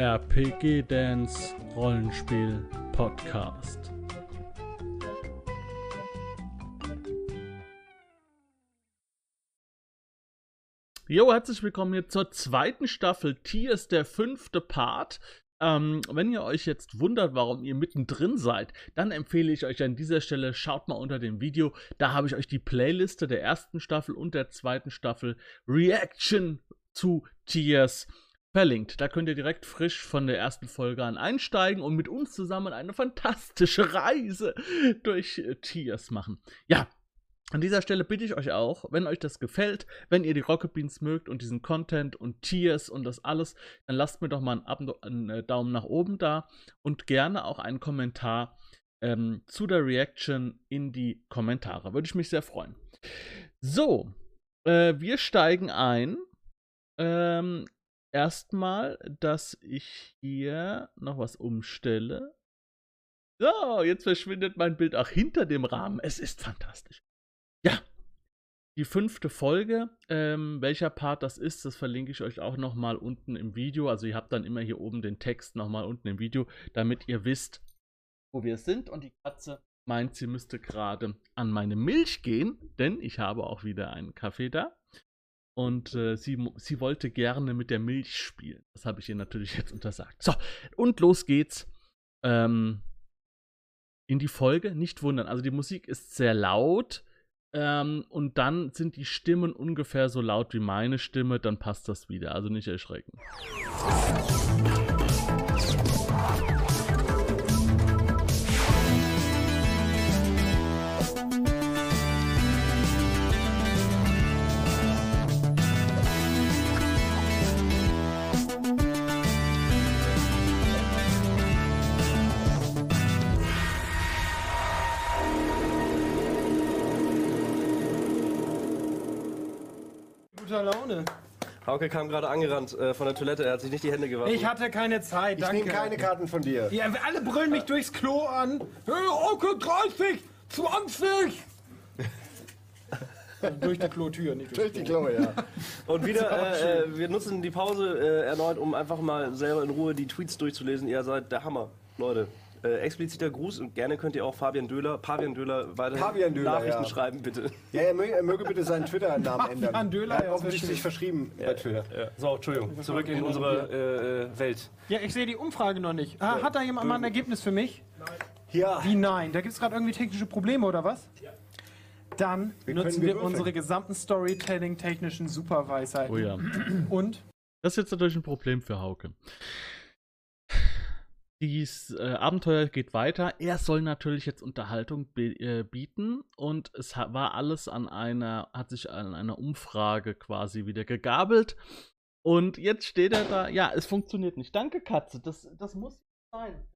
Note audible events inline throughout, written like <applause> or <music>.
RPG Dance Rollenspiel Podcast. Jo, herzlich willkommen hier zur zweiten Staffel Tiers, der fünfte Part. Ähm, wenn ihr euch jetzt wundert, warum ihr mittendrin seid, dann empfehle ich euch an dieser Stelle, schaut mal unter dem Video. Da habe ich euch die Playliste der ersten Staffel und der zweiten Staffel Reaction zu Tiers verlinkt. Da könnt ihr direkt frisch von der ersten Folge an einsteigen und mit uns zusammen eine fantastische <laughs> Reise durch äh, Tiers machen. Ja, an dieser Stelle bitte ich euch auch, wenn euch das gefällt, wenn ihr die Rocket Beans mögt und diesen Content und Tiers und das alles, dann lasst mir doch mal einen, äh, Daumen nach oben da und gerne auch einen Kommentar ähm, zu der Reaction in die Kommentare. Würde ich mich sehr freuen. So, äh, wir steigen ein. Ähm, erstmal, dass ich hier noch was umstelle. So, jetzt verschwindet mein Bild auch hinter dem Rahmen. Es ist fantastisch. Ja, die fünfte Folge. Ähm, welcher Part das ist, das verlinke ich euch auch nochmal unten im Video. Also ihr habt dann immer hier oben den Text nochmal unten im Video, damit ihr wisst, wo wir sind. Und die Katze meint, sie müsste gerade an meine Milch gehen, denn ich habe auch wieder einen Kaffee da. Und äh, sie, sie wollte gerne mit der Milch spielen. Das habe ich ihr natürlich <laughs> jetzt untersagt. So, und los geht's. Ähm, in die Folge. Nicht wundern. Also die Musik ist sehr laut. Ähm, und dann sind die Stimmen ungefähr so laut wie meine Stimme, dann passt das wieder. Also nicht erschrecken. Laune. Hauke kam gerade angerannt äh, von der Toilette, er hat sich nicht die Hände gewaschen. Ich hatte keine Zeit, Ich danke. nehme keine Karten von dir. Ja, alle brüllen mich durchs Klo an. Hey, Onkel 30, 20. Durch die Klotür, nicht Durch die Klaue, ja. <laughs> Und wieder, <laughs> äh, äh, wir nutzen die Pause äh, erneut, um einfach mal selber in Ruhe die Tweets durchzulesen. Ihr seid der Hammer, Leute. Äh, expliziter Gruß und gerne könnt ihr auch Fabian Döhler, Pavian Döhler Pavian Döhler, Nachrichten ja. schreiben, bitte. Ja, er möge, er möge bitte seinen Twitter-Namen ändern. Fabian Döhler, er hat ja, offensichtlich verstehe. verschrieben bei Twitter. Ja. So, Entschuldigung, zurück in unsere äh, Welt. Ja, ich sehe die Umfrage noch nicht. Ah, hat da jemand mal ein Ergebnis für mich? Ja, Wie nein? Da gibt es gerade irgendwie technische Probleme oder was? Dann Wir nutzen wir würfeln. unsere gesamten Storytelling-technischen Superweisheiten. Oh ja. Und? Das ist jetzt natürlich ein Problem für Hauke. Dieses äh, Abenteuer geht weiter. Er soll natürlich jetzt Unterhaltung äh, bieten und es war alles an einer, hat sich an einer Umfrage quasi wieder gegabelt. Und jetzt steht er da, ja, es funktioniert nicht. Danke, Katze, das, das muss sein.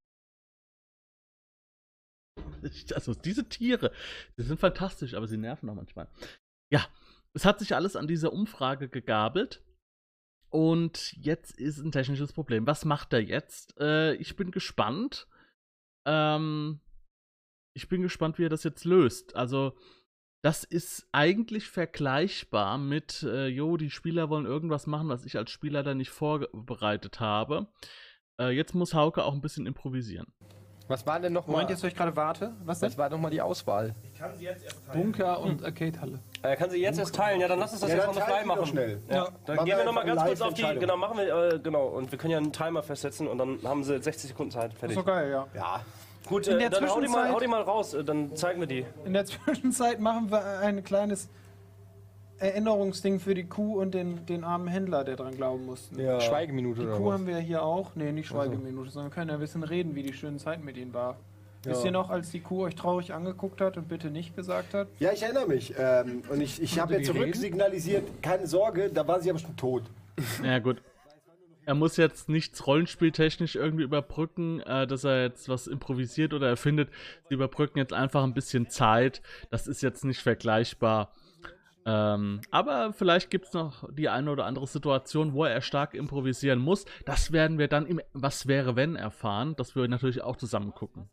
Also diese Tiere, die sind fantastisch, aber sie nerven auch manchmal. Ja, es hat sich alles an dieser Umfrage gegabelt. Und jetzt ist ein technisches Problem. Was macht er jetzt? Äh, ich bin gespannt. Ähm, ich bin gespannt, wie er das jetzt löst. Also, das ist eigentlich vergleichbar mit, äh, jo, die Spieler wollen irgendwas machen, was ich als Spieler da nicht vorbereitet habe. Äh, jetzt muss Hauke auch ein bisschen improvisieren. Was war denn nochmal? Moment, jetzt, wo ich gerade warte. Was denn? Was war nochmal die Auswahl? Bunker und Arcade-Halle. Äh, kann sie jetzt erst teilen? Ja, dann lass uns das Ja, jetzt nochmal teilen frei Sie doch machen. schnell. Ja. Dann Machen gehen wir nochmal ganz kurz auf die. Genau, machen wir, äh, genau. Und wir können ja einen Timer festsetzen und dann haben sie 60 Sekunden Zeit. Fertig. So geil, ja. ja. Gut, In äh, der dann hau die, mal, Zwischenzeit- hau die mal raus, äh, dann zeigen wir die. In der Zwischenzeit machen wir ein kleines Erinnerungsding für die Kuh und den, den armen Händler, der dran glauben musste. ja. Schweigeminute Die oder Kuh was? haben wir hier auch. Nee, nicht Schweigeminute, sondern wir können ja ein bisschen reden, wie die schöne Zeit mit ihnen war. Wisst ihr noch, als die Kuh euch traurig angeguckt hat und bitte nicht gesagt hat? ja, ich erinnere mich. Ähm, und ich, ich habe ja reden? zurücksignalisiert, keine Sorge, da war sie aber schon tot. Ja, gut. Er muss jetzt nichts rollenspieltechnisch irgendwie überbrücken, äh, dass er jetzt was improvisiert oder erfindet. Sie überbrücken jetzt einfach ein bisschen Zeit. Das ist jetzt nicht vergleichbar. Ähm, aber vielleicht gibt es noch die eine oder andere Situation, wo er stark improvisieren muss. Das werden wir dann im Was wäre wenn erfahren, dass wir natürlich auch zusammen gucken.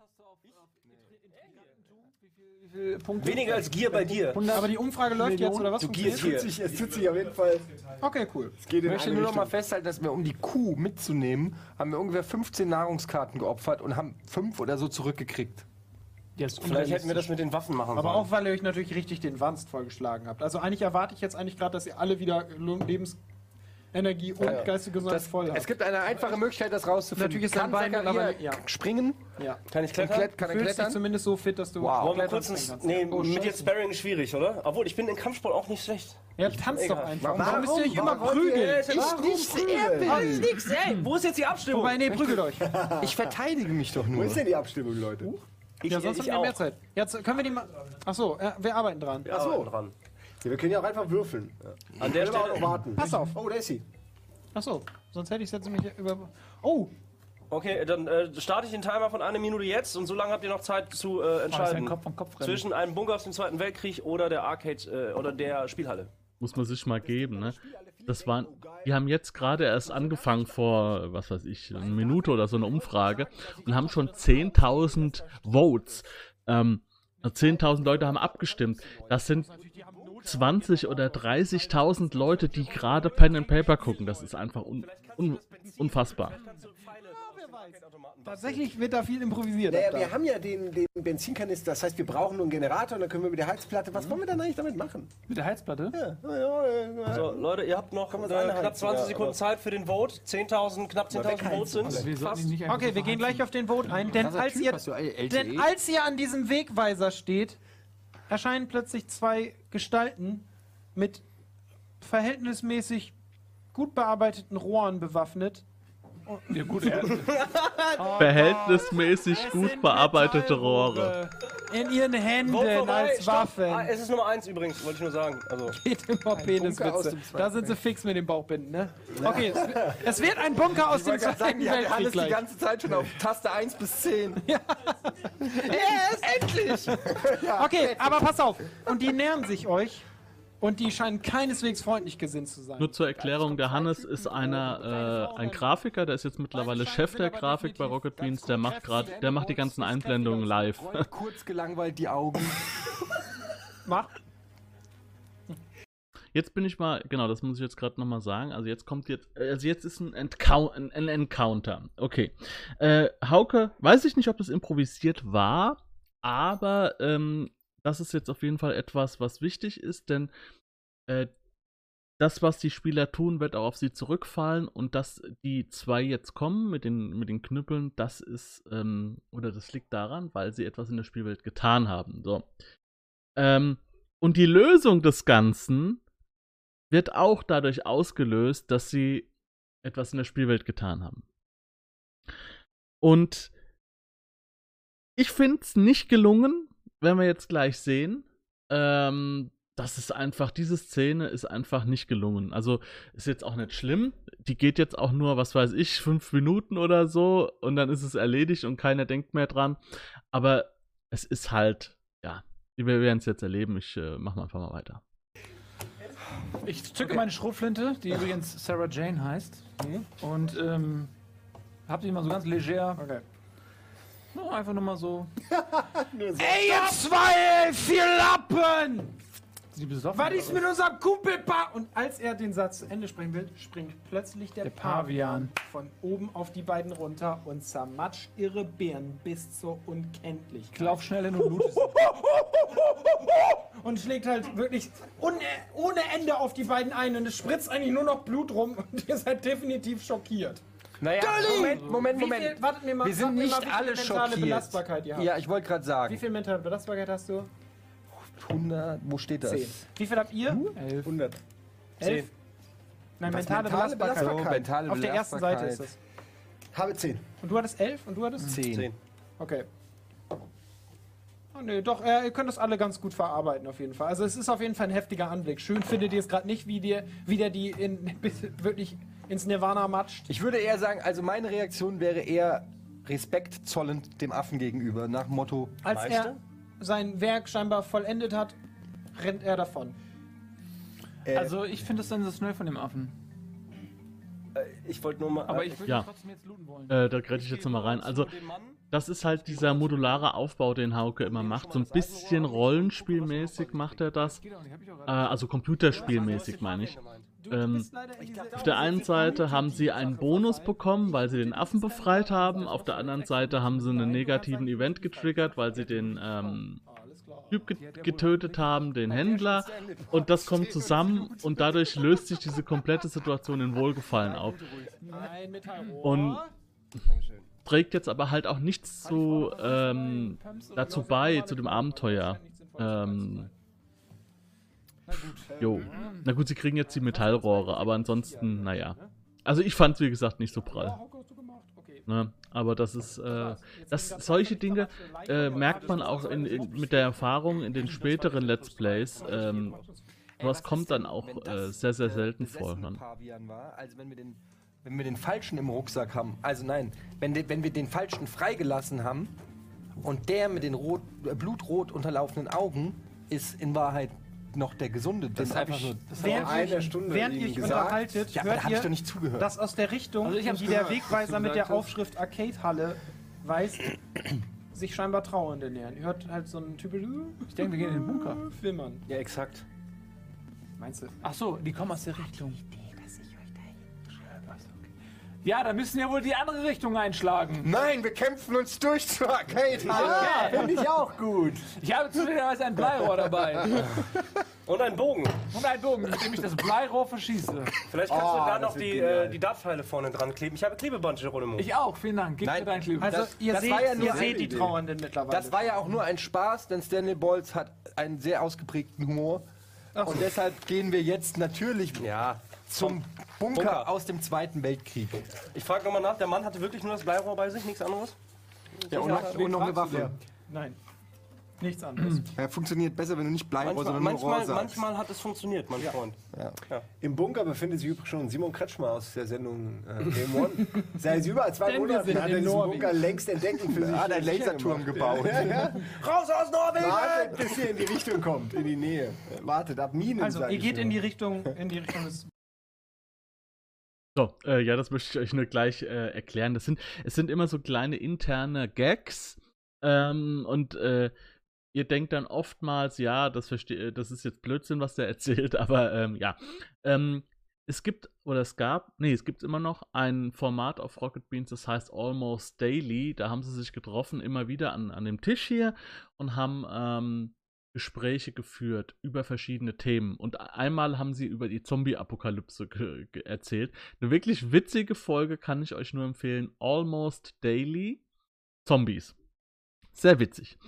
Punkte? Weniger als Gier bei dir. Aber die Umfrage läuft jetzt, oder was? Tut sich, es tut sich auf jeden Fall. Okay, cool. Es geht Ich möchte nur noch mal festhalten, dass wir, um die Kuh mitzunehmen, haben wir ungefähr 15 Nahrungskarten geopfert und haben fünf oder so zurückgekriegt. Jetzt Vielleicht hätten wir das mit den Waffen machen Aber sollen. auch, weil ihr euch natürlich richtig den Wanst vorgeschlagen habt. Also eigentlich erwarte ich jetzt eigentlich gerade, dass ihr alle wieder Lebensenergie und geistige Gesundheit voll es habt. gibt eine einfache Möglichkeit, das rauszufinden. Natürlich ist dein Bein mittlerweile- ja. springen? Ja. Kann ich klettern? klett- Kann er Fühlst dich klettern? zumindest so fit, dass du Wow. Wollen wir klettern kurz kannst. nee, Oh, mit jetzt Sparring ist schwierig, oder? Obwohl, ich bin in Kampfsport auch nicht schlecht. Ja, tanzt doch einfach. Warum? Warum müsst ihr euch immer Warum? prügeln? Ich nicht, prügeln? nix, ey. Wo ist jetzt die Abstimmung? Wobei, nee, prügelt euch. <laughs> Ich verteidige mich doch Wo nur. ist denn die Abstimmung, Leute? Ich, Ja, sonst ich haben wir mehr auch. Zeit. Jetzt können wir die mal. Achso, ja, wir arbeiten dran. Ja, so. dran. Ja, wir können ja auch einfach würfeln. An der wir auch Stelle. noch warten. Pass auf. Oh, da ist sie. Achso, sonst hätte ich es jetzt nämlich über. Oh, Okay, dann äh, starte ich den Timer von einer Minute jetzt und so lange habt ihr noch Zeit zu äh, Oh, ein entscheiden. Kopf an Kopf rennen. zwischen einem Bunker aus dem Zweiten Weltkrieg oder der Arcade äh, oder der Spielhalle. Muss man sich mal geben, ne? Das waren, die haben jetzt gerade erst angefangen vor, was weiß ich, eine Minute oder so eine Umfrage und haben schon 10.000 Votes. Ähm, 10.000 Leute haben abgestimmt. Das sind 20 oder 30.000 Leute, die gerade Pen and Paper gucken. Das ist einfach un, un, unfassbar. Tatsächlich wird da viel improvisiert. Naja, wir haben ja den, den Benzinkanister, das heißt, wir brauchen nur einen Generator und dann können wir mit der Heizplatte. Was wollen wir dann eigentlich damit machen? Mit der Heizplatte? Ja. So, Leute, ihr habt noch äh, knapp 20 ja, Sekunden Zeit für den Vote. 10.000, knapp 10.000 Votes sind. Wir sollten ihn nicht einfach Okay, so wir gehen gleich auf den Vote ein, denn Krasser als, Typ, ihr, hast du LTE? denn als ihr an diesem Wegweiser steht, erscheinen plötzlich zwei Gestalten mit verhältnismäßig gut bearbeiteten Rohren bewaffnet. Ja, gut, er, <laughs> Verhältnismäßig Es gut bearbeitete Rohre. In ihren Händen als stopp. Waffen. Ah, es ist Nummer 1 übrigens, wollte ich nur sagen. Also, <laughs> Geht immer Peniswitze. dem Zweiten Da sind sie fix mit dem Bauchbinden, ne? Okay, es, wird- es wird ein Bunker aus dem Ich wollte gerade sagen, Zweiten die Weltkrieg alles die ganze Zeit schon auf Taste 1 bis 10. <laughs> Okay, aber pass auf. Und die nähern sich euch. Und die scheinen keineswegs freundlich gesinnt zu sein. Nur zur Erklärung, der Hannes ist einer, äh, ein Grafiker, der ist jetzt mittlerweile Chef der Grafik bei Rocket Beans, der macht gerade, der macht die ganzen Einblendungen live. <laughs> Kurz gelangweilt die Augen. Mach. Jetzt bin ich mal, genau, das muss ich jetzt gerade nochmal sagen. Also jetzt kommt jetzt, also jetzt ist ein, Entcou ein, ein Encounter. Okay. Äh, Hauke, weiß ich nicht, ob das improvisiert war, aber ähm, das ist jetzt auf jeden Fall etwas, was wichtig ist, denn äh, das, was die Spieler tun, wird auch auf sie zurückfallen und dass die zwei jetzt kommen mit den, mit den Knüppeln, das ist, ähm, oder das liegt daran, weil sie etwas in der Spielwelt getan haben. So. Ähm, und die Lösung des Ganzen wird auch dadurch ausgelöst, dass sie etwas in der Spielwelt getan haben. Und ich finde es nicht gelungen, wenn wir jetzt gleich sehen. Ähm, das ist einfach, diese Szene ist einfach nicht gelungen. Also ist jetzt auch nicht schlimm. Die geht jetzt auch nur, was weiß ich, fünf Minuten oder so und dann ist es erledigt und keiner denkt mehr dran. Aber es ist halt, ja, wir werden es jetzt erleben. Ich äh, mach mal einfach mal weiter. ich zücke meine Schrotflinte, die übrigens Sarah Jane heißt. Und ähm, hab die mal so ganz leger. Okay. No, einfach <laughs> nur mal so. Ey, ihr zwei, vier Lappen! Die besoffen. Was ist mit unserem Kumpel Pa? Und als er den Satz zu Ende sprechen will, springt plötzlich der, Der Pavian. Pavian. von oben auf die beiden runter und zermatscht ihre Beeren bis zur Unkenntlichkeit. Ich lauf schnell hin und es. <laughs> Und schlägt halt wirklich ohne, ohne Ende auf die beiden ein und es spritzt eigentlich nur noch Blut rum und ihr seid definitiv schockiert. Naja, Moment, Moment, Wie Moment. viel, wartet mir mal, Wir sind nicht mal, wie viel alle mentale schockiert. Belastbarkeit ihr habt. Ja, ich wollte gerade Wie sagen. viel mentale Belastbarkeit hast du? 100, wo steht das? Zehn. Wie viel habt ihr? Elf. 100. Elf? Nein, Was, mentale, mentale Belastbarkeit. So, mentale Auf der ersten Seite ist Belastbarkeit. es. Habe 10. Und du hattest elf und du hattest? 10. Zehn. Okay. Oh, nee, doch, äh, ihr könnt das alle ganz gut verarbeiten auf jeden Fall. Also es ist auf jeden Fall ein heftiger Anblick. Schön findet ihr es gerade nicht, wie, dir, wie der die in, bis, <laughs> wirklich ins Nirvana matscht. Ich würde eher sagen, also meine Reaktion wäre eher Respekt zollend dem Affen gegenüber, nach dem Motto, Als er sein Werk scheinbar vollendet hat, rennt er davon. Äh, Also ich finde es sensationell von dem Affen. Ich wollte nur mal. Aber ich würde Ja. trotzdem jetzt looten wollen. Äh, da grätsche ich jetzt nochmal rein. Also, das ist halt dieser modulare Aufbau, den Hauke immer macht. So ein bisschen rollenspielmäßig macht er das. Äh, also computerspielmäßig meine ich. Ähm, Auf der einen Seite haben sie einen Bonus bekommen, weil sie den Affen befreit haben. Auf der anderen Seite haben sie einen negativen Event getriggert, weil sie den ähm. Typ get getötet haben, den Händler. Und das kommt zusammen und dadurch löst sich diese komplette Situation in Wohlgefallen auf. Und trägt jetzt aber halt auch nichts zu, ähm, dazu bei, zu dem Abenteuer. Ähm, jo. Na gut, sie kriegen jetzt die Metallrohre, aber ansonsten, naja. Also ich fand es, wie gesagt, nicht so prall. Ne? Aber das ist, äh, das, solche Dinge äh, merkt man auch in, in, mit der Erfahrung in den späteren Let's Plays. Ähm, sowas kommt dann auch äh, sehr, sehr selten vor. War, also wenn wir den, wenn wir den falschen im Rucksack haben, also nein, wenn, de, wenn wir den falschen freigelassen haben und der mit den rot, äh, blutrot unterlaufenden Augen ist in Wahrheit noch der gesunde. Das, ist einfach. Das Während einer ihr, Stunde während ihr euch gesagt. unterhaltet, Ja, hört habe ich ihr, doch nicht zugehört. dass aus der Richtung, Also ich in die der gehört, Wegweiser was du mit der. Aufschrift Arcade-Halle weist, sich scheinbar Trauernde nähern. Ihr hört halt so einen typisch Ich denke, wir gehen in den Bunker. Flimmern. Ja, exakt. Meinst du? Ach so, die kommen aus der Richtung. Ja, da müssen ja wohl die andere Richtung einschlagen. Nein, wir kämpfen uns durch zur Arcade. Ja. Finde ich auch gut. Ich habe zufälligerweise ein Bleirohr dabei. Und ein Bogen. Und einen Bogen, mit dem ich das Bleirohr verschieße. Vielleicht kannst Oh, du da noch die, äh, die Dartpfeile vorne dran kleben. Ich habe Klebeband, Geronimo. Ich auch, vielen Dank. Gib Nein. mir dein Kleber. Also, Das- ihr das seht, war ja nur seht die. Trauernden mittlerweile. Das war ja auch nur ein Spaß, denn Stanley Bolz hat einen sehr ausgeprägten Humor. Und deshalb gehen wir jetzt natürlich Ja. zum Bunker, Bunker. aus dem Zweiten Weltkrieg. Ich frage nochmal nach, der Mann hatte wirklich nur das Bleirohr bei sich, nichts anderes? Ja, und, und noch eine Waffe. Nein. Nichts anderes. <clears throat> Ja, funktioniert besser, wenn du nicht Bleirohr, Manchmal, sondern nur Rohr manchmal, sagst. manchmal hat es funktioniert, mein Freund. Im Bunker befindet sich übrigens schon Simon Kretschmer aus der Sendung äh, Game One. <laughs> Seit über zwei Denn Monaten sind hat er diesen Norwegen. Bunker längst entdeckt und für <laughs> sich hat einen Laserturm gemacht. gebaut. Ja, ja. <laughs> Raus aus Norwegen! Wartet, bis ihr in die Richtung kommt, in die Nähe. Wartet, ab Minen. Also, ihr geht in die Richtung, in die Richtung des. So, äh, ja, das möchte ich euch nur gleich äh, erklären. Das sind, es sind immer so kleine interne Gags. Ähm, und äh, ihr denkt dann oftmals, ja, das, versteh, das ist jetzt Blödsinn, was der <laughs> erzählt, aber ähm, ja. Ähm, es gibt, oder es gab, nee, es gibt immer noch ein Format auf Rocket Beans, das heißt Almost Daily. Da haben sie sich getroffen, immer wieder an, an dem Tisch hier und haben ähm, Gespräche geführt über verschiedene Themen. Und einmal haben sie über die Zombie-Apokalypse erzählt. Eine wirklich witzige Folge kann ich euch nur empfehlen. Almost Daily Zombies. Sehr witzig.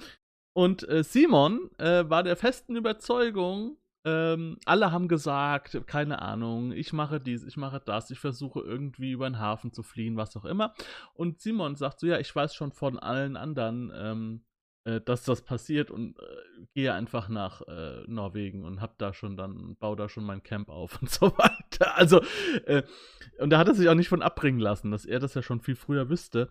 Und äh, Simon äh, war der festen Überzeugung, ähm, alle haben gesagt, keine Ahnung, ich mache dies, ich mache das, ich versuche irgendwie über den Hafen zu fliehen, was auch immer. Und Simon sagt so, ja, ich weiß schon von allen anderen, ähm, äh, dass das passiert und äh, gehe einfach nach äh, Norwegen und hab da schon dann, baue da schon mein Camp auf <laughs> und so weiter. Also, äh, und da hat er sich auch nicht von abbringen lassen, dass er das ja schon viel früher wüsste.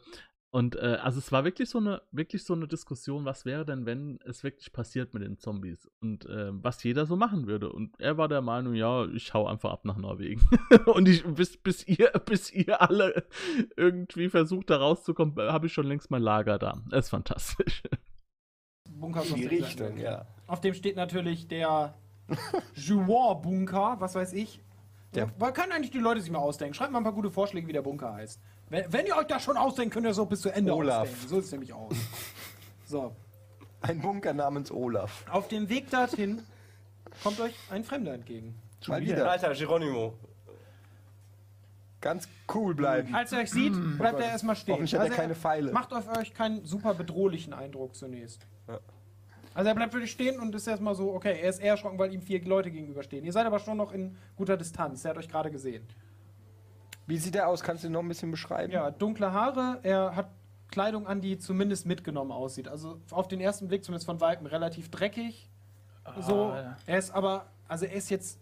Und äh, also es war wirklich so eine, wirklich so eine Diskussion, was wäre denn, wenn es wirklich passiert mit den Zombies und äh, was jeder so machen würde. Und er war der Meinung, ja, ich hau einfach ab nach Norwegen. <laughs> und ich, bis, bis ihr, <laughs> bis ihr alle irgendwie versucht, da rauszukommen, habe ich schon längst mein Lager da. Das ist fantastisch. <laughs> Aus die Richtung, Zweiten ja. Auf dem steht natürlich der Jouan-Bunker, was weiß ich. Der- Ja. können eigentlich die Leute sich mal ausdenken. Schreibt mal ein paar gute Vorschläge, wie der Bunker heißt. Wenn, wenn ihr euch das schon ausdenkt, könnt ihr so bis zu Ende Olaf. ausdenken. So sieht es nämlich aus. So. Ein Bunker namens Olaf. Auf dem Weg dorthin kommt euch ein Fremder entgegen. Mal wieder. Alter, Geronimo. Ganz cool bleiben. Als er euch sieht, bleibt er erstmal stehen. Hoffentlich hat er Also keine Pfeile. Macht auf euch keinen super bedrohlichen Eindruck zunächst. Also er bleibt wirklich stehen und ist erstmal so, okay, er ist eher erschrocken, weil ihm vier Leute gegenüberstehen. Ihr seid aber schon noch in guter Distanz. Er hat euch gerade gesehen. Wie sieht er aus? Kannst du ihn noch ein bisschen beschreiben? Ja, dunkle Haare. Er hat Kleidung an, die zumindest mitgenommen aussieht. Also auf den ersten Blick, zumindest von Weitem, relativ dreckig. So. Ah, Er ist aber, also er ist jetzt.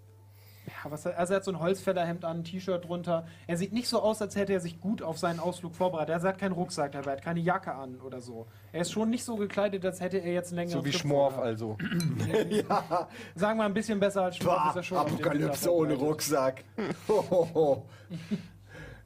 Ja, was, also er hat so ein Holzfällerhemd an, ein T-Shirt drunter. Er sieht nicht so aus, als hätte er sich gut auf seinen Ausflug vorbereitet. Er hat keinen Rucksack dabei, hat keine Jacke an oder so. Er ist schon nicht so gekleidet, als hätte er jetzt längeren So wie Schmorf also. <laughs> ja. Sagen wir ein bisschen besser als Schmorf ist er schon. Apokalypse ohne. Rucksack. <laughs> <laughs>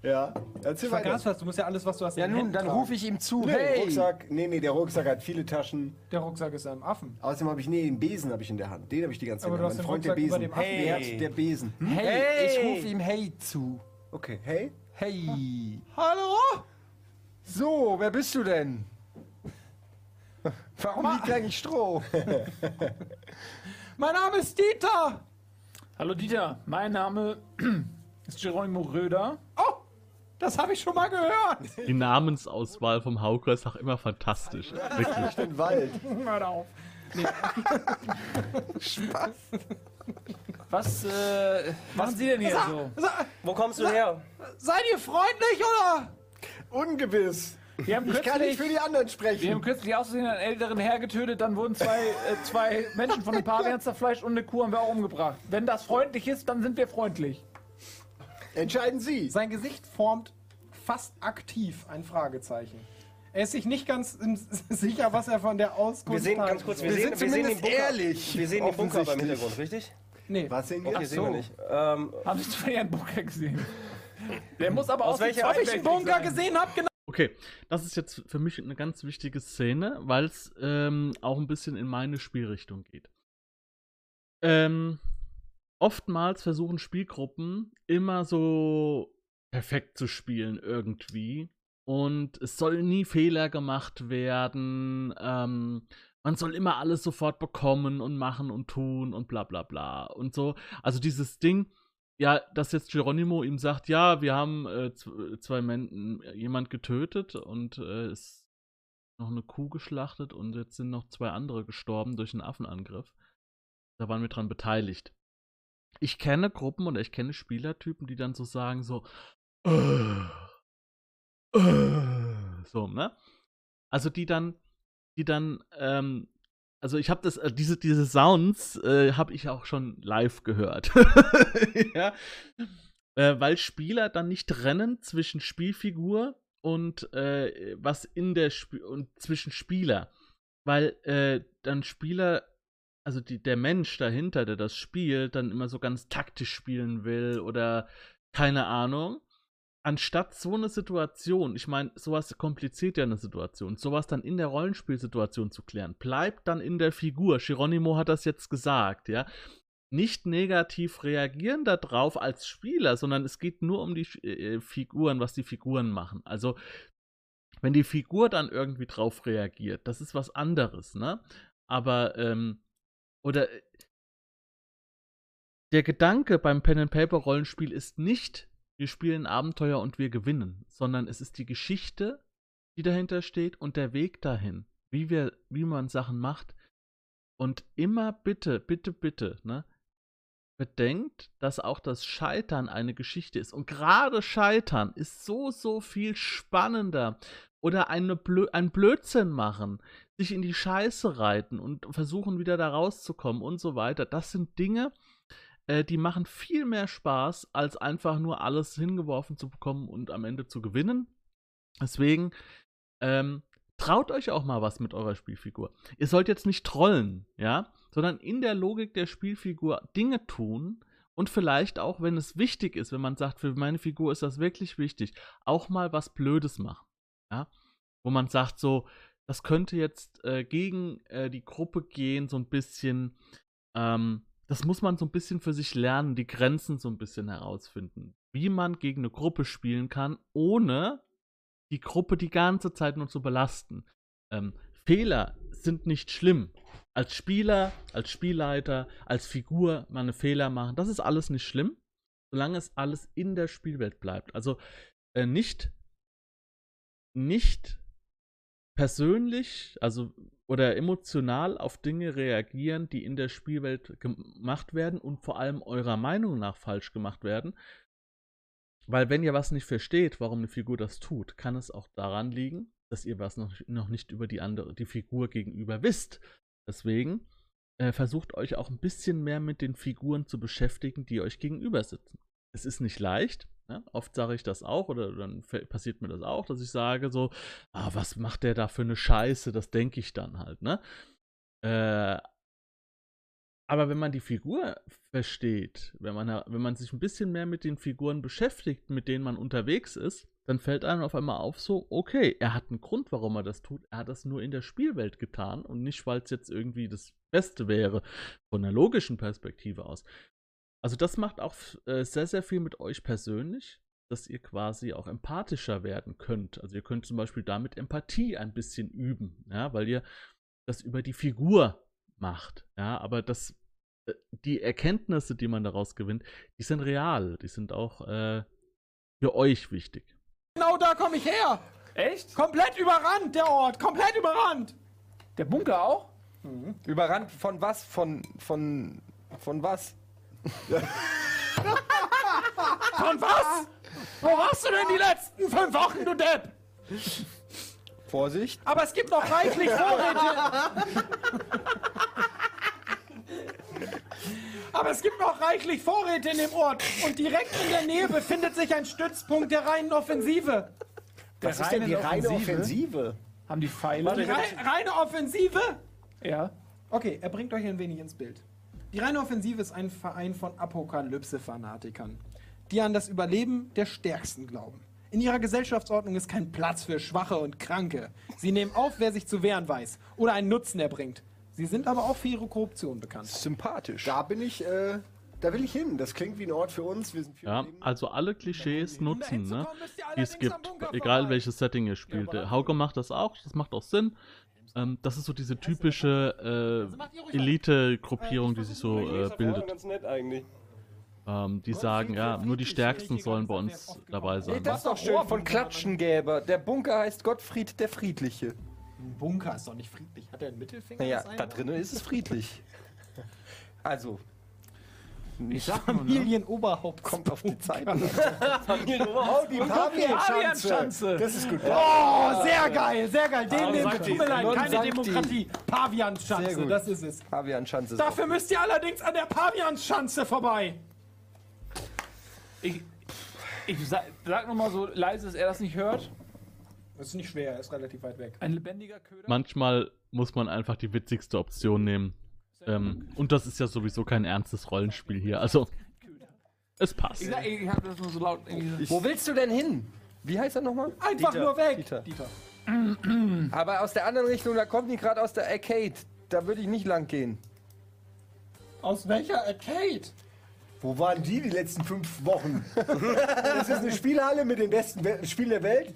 Ja, erzähl weiter. vergaß was, du musst ja alles, was du hast, Ja in den nun, Händen dann rufe ich ihm zu. Nee, hey! Rucksack, nee, nee, der Rucksack hat viele Taschen. Der Rucksack ist einem Affen. Außerdem habe ich, nee, den Besen habe ich in der Hand. Den habe ich die ganze Zeit. Aber du der hast Hand. den mein Freund der Rucksack über Besen. dem Affen. Hey. Der Besen. Hm? Hey, Hey! ich rufe ihm Hey zu. Okay, hey. Hey! Hallo? So, wer bist du denn? Warum liegt eigentlich Stroh? <laughs> Mein Name ist Dieter. Hallo Dieter, mein Name <clears throat> ist Geronimo Röder. Oh, das habe ich schon mal gehört. Die Namensauswahl vom Hauker ist auch immer fantastisch. Wirklich. Den Wald. <laughs> Hör auf. Was äh, machen Sie denn hier so? Sa- Wo kommst du her? Seid ihr freundlich oder? Ungewiss. Wir haben Ich kann nicht kürzlich, für die anderen wir sprechen. haben kürzlich auszusehen einen älteren Herr getötet, dann wurden zwei, äh, zwei Menschen von den Pavians <laughs> zerfleischt und eine Kuh haben wir auch umgebracht. Wenn das freundlich ist, dann sind wir freundlich. Entscheiden Sie. Sein Gesicht formt fast aktiv ein Fragezeichen. Er ist sich nicht ganz <laughs> sicher, was er von der Auskunft Wir sehen ganz kurz, wir, Wir sehen, sind wir sehen den zumindest Bunker. ehrlich, Wir sehen den Bunker beim. Hintergrund, richtig? Nee. Was sehen wir? Okay, sehen wir nicht. Ähm, Haben Sie zufällig einen Bunker gesehen? <laughs> Der muss aber Aus aus, welcher- Ob ich einen Bunker sein. gesehen habe, genau. Okay, das ist jetzt für mich eine ganz wichtige Szene, weil es ähm, auch ein bisschen in meine Spielrichtung geht. Ähm, oftmals versuchen Spielgruppen immer so perfekt zu spielen irgendwie. Und es soll nie Fehler gemacht werden. Ähm, man soll immer alles sofort bekommen und machen und tun und bla bla bla. Und so. Also dieses Ding, ja, dass jetzt Geronimo ihm sagt, ja, wir haben äh, z- zwei Menschen, jemand getötet und äh, ist noch eine Kuh geschlachtet und jetzt sind noch zwei andere gestorben durch einen Affenangriff. Da waren wir dran beteiligt. Ich kenne Gruppen oder ich kenne Spielertypen, die dann so sagen, so, äh, äh, so, ne? Also die dann, die dann, ähm, also ich habe das, äh, diese, diese Sounds äh, habe ich auch schon live gehört. <laughs> ja. Äh, weil Spieler dann nicht trennen zwischen Spielfigur und äh, was in der Sp und zwischen Spieler. Weil dann Spieler, also die, der Mensch dahinter, der das spielt, dann immer so ganz taktisch spielen will oder keine Ahnung. Anstatt so eine Situation, ich meine, sowas kompliziert ja eine Situation, sowas dann in der Rollenspielsituation zu klären, bleibt dann in der Figur. Geronimo hat das jetzt gesagt, ja. Nicht negativ reagieren darauf als Spieler, sondern es geht nur um die äh, Figuren, was die Figuren machen. Also, wenn die Figur dann irgendwie drauf reagiert, das ist was anderes, ne? Aber, ähm, oder äh, der Gedanke beim Pen-and-Paper-Rollenspiel ist nicht, wir spielen Abenteuer und wir gewinnen, sondern es ist die Geschichte, die dahinter steht und der Weg dahin, wie wir, wie man Sachen macht. Und immer bitte, bitte, bitte, ne? Bedenkt, dass auch das Scheitern eine Geschichte ist. Und gerade Scheitern ist so, so viel spannender. Oder eine Blö ein Blödsinn machen, sich in die Scheiße reiten und versuchen wieder da rauszukommen und so weiter. Das sind Dinge, äh, die machen viel mehr Spaß, als einfach nur alles hingeworfen zu bekommen und am Ende zu gewinnen. Deswegen ähm, traut euch auch mal was mit eurer Spielfigur. Ihr sollt jetzt nicht trollen, ja, sondern in der Logik der Spielfigur Dinge tun und vielleicht auch, wenn es wichtig ist, wenn man sagt, für meine Figur ist das wirklich wichtig, auch mal was Blödes machen, ja, wo man sagt so, das könnte jetzt äh, gegen äh, die Gruppe gehen, so ein bisschen. Ähm, das muss man so ein bisschen für sich lernen, die Grenzen so ein bisschen herausfinden. Wie man gegen eine Gruppe spielen kann, ohne die Gruppe die ganze Zeit nur zu belasten. Ähm, Fehler sind nicht schlimm. Als Spieler, als Spielleiter, als Figur meine Fehler machen, das ist alles nicht schlimm, solange es alles in der Spielwelt bleibt. Also äh, nicht, nicht persönlich, also oder emotional auf Dinge reagieren, die in der Spielwelt gemacht werden und vor allem eurer Meinung nach falsch gemacht werden. Weil wenn ihr was nicht versteht, warum eine Figur das tut, kann es auch daran liegen, dass ihr was noch, noch nicht über die andere, die Figur gegenüber wisst. Deswegen äh, versucht euch auch ein bisschen mehr mit den Figuren zu beschäftigen, die euch gegenüber sitzen. Es ist nicht leicht. Ne? Oft sage ich das auch oder dann passiert mir das auch, dass ich sage so, ah, was macht der da für eine Scheiße? Das denke ich dann halt. Ne? Äh, Aber wenn man die Figur versteht, wenn man, wenn man sich ein bisschen mehr mit den Figuren beschäftigt, mit denen man unterwegs ist, dann fällt einem auf einmal auf, so, okay, er hat einen Grund, warum er das tut. Er hat das nur in der Spielwelt getan und nicht, weil es jetzt irgendwie das Beste wäre, von der logischen Perspektive aus. Also das macht auch äh, sehr, sehr viel mit euch persönlich, dass ihr quasi auch empathischer werden könnt. Also ihr könnt zum Beispiel damit Empathie ein bisschen üben, ja, weil ihr das über die Figur macht. Ja, aber das, äh, die Erkenntnisse, die man daraus gewinnt, die sind real. Die sind auch äh, für euch wichtig. Genau da komme ich her. Echt? Komplett überrannt, der Ort. Komplett überrannt. Der Bunker auch? Überrannt von was? Von, von, von was? Von was? Wo warst du denn die letzten fünf Wochen, du Depp? Vorsicht. Aber es gibt noch reichlich Vorräte. Aber es gibt noch reichlich Vorräte in dem Ort. Und direkt in der Nähe befindet sich ein Stützpunkt der reinen Offensive. Was ist denn die reine Offensive? Offensive? Haben die Pfeile? Die rei reine Offensive? ja. Okay, er bringt euch ein wenig ins Bild. Die reine Offensive ist ein Verein von Apokalypse-Fanatikern, die an das Überleben der Stärksten glauben. In ihrer Gesellschaftsordnung ist kein Platz für Schwache und Kranke. Sie nehmen auf, wer sich zu wehren weiß oder einen Nutzen erbringt. Sie sind aber auch für ihre Korruption bekannt. Sympathisch. Da bin ich, äh, da will ich hin. Das klingt wie ein Ort für uns. Wir sind für Ja, also alle Klischees nutzen, ne? Die es gibt, egal welches Setting ihr spielt. Der Hauke macht das auch, das macht auch Sinn. Ähm, das ist so diese typische äh, Elite-Gruppierung, die sich so äh, bildet. Ähm, die sagen, ja, nur die Stärksten sollen bei uns dabei sein. das ist doch schön von Klatschengäber. Der Bunker heißt Gottfried der Friedliche. Ein Bunker ist doch nicht friedlich. Hat er einen Mittelfinger? Naja, da drinnen ist es friedlich. Also, Ich sag nur, ne? Familienoberhaupt. kommt auf die Zeit. an. <laughs> Oh, die Pavianschanze. Das ist gut. Oh, sehr geil, sehr geil. Den nehmen wir. Tut mir leid, keine. Demokratie. Pavianschanze, das ist es. Pavianschanze. Dafür müsst ihr allerdings an der Pavianschanze vorbei. Ich, ich sag, sag noch mal so leise, dass er das nicht hört. Das ist nicht schwer, er ist relativ weit weg. Ein lebendiger Köder. Manchmal muss man einfach die witzigste Option nehmen. Ähm, und das ist ja sowieso kein ernstes Rollenspiel hier. Also, es passt. Ich, sag, ich hab das nur so laut. so- Wo willst du denn hin? Wie heißt er nochmal? Einfach Dieter. nur weg. Dieter. Dieter. <clears throat> Aber aus der anderen Richtung, da kommt die gerade aus der Arcade. Da würde ich nicht lang gehen. Aus welcher Arcade? Wo waren die die letzten fünf Wochen? <laughs> das ist eine Spielhalle mit den besten We Spielen der Welt.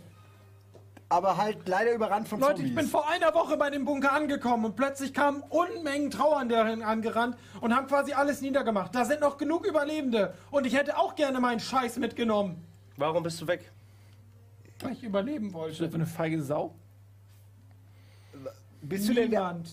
Aber halt leider überrannt von Leute, Zombies. ich bin vor einer Woche bei dem Bunker angekommen und plötzlich kamen Unmengen Trauernde angerannt und haben quasi alles niedergemacht. Da sind noch genug Überlebende und ich hätte auch gerne meinen Scheiß mitgenommen, Warum bist du weg? weil ich überleben ist das wollte. für eine feige Sau? bist, du denn der, Niemand.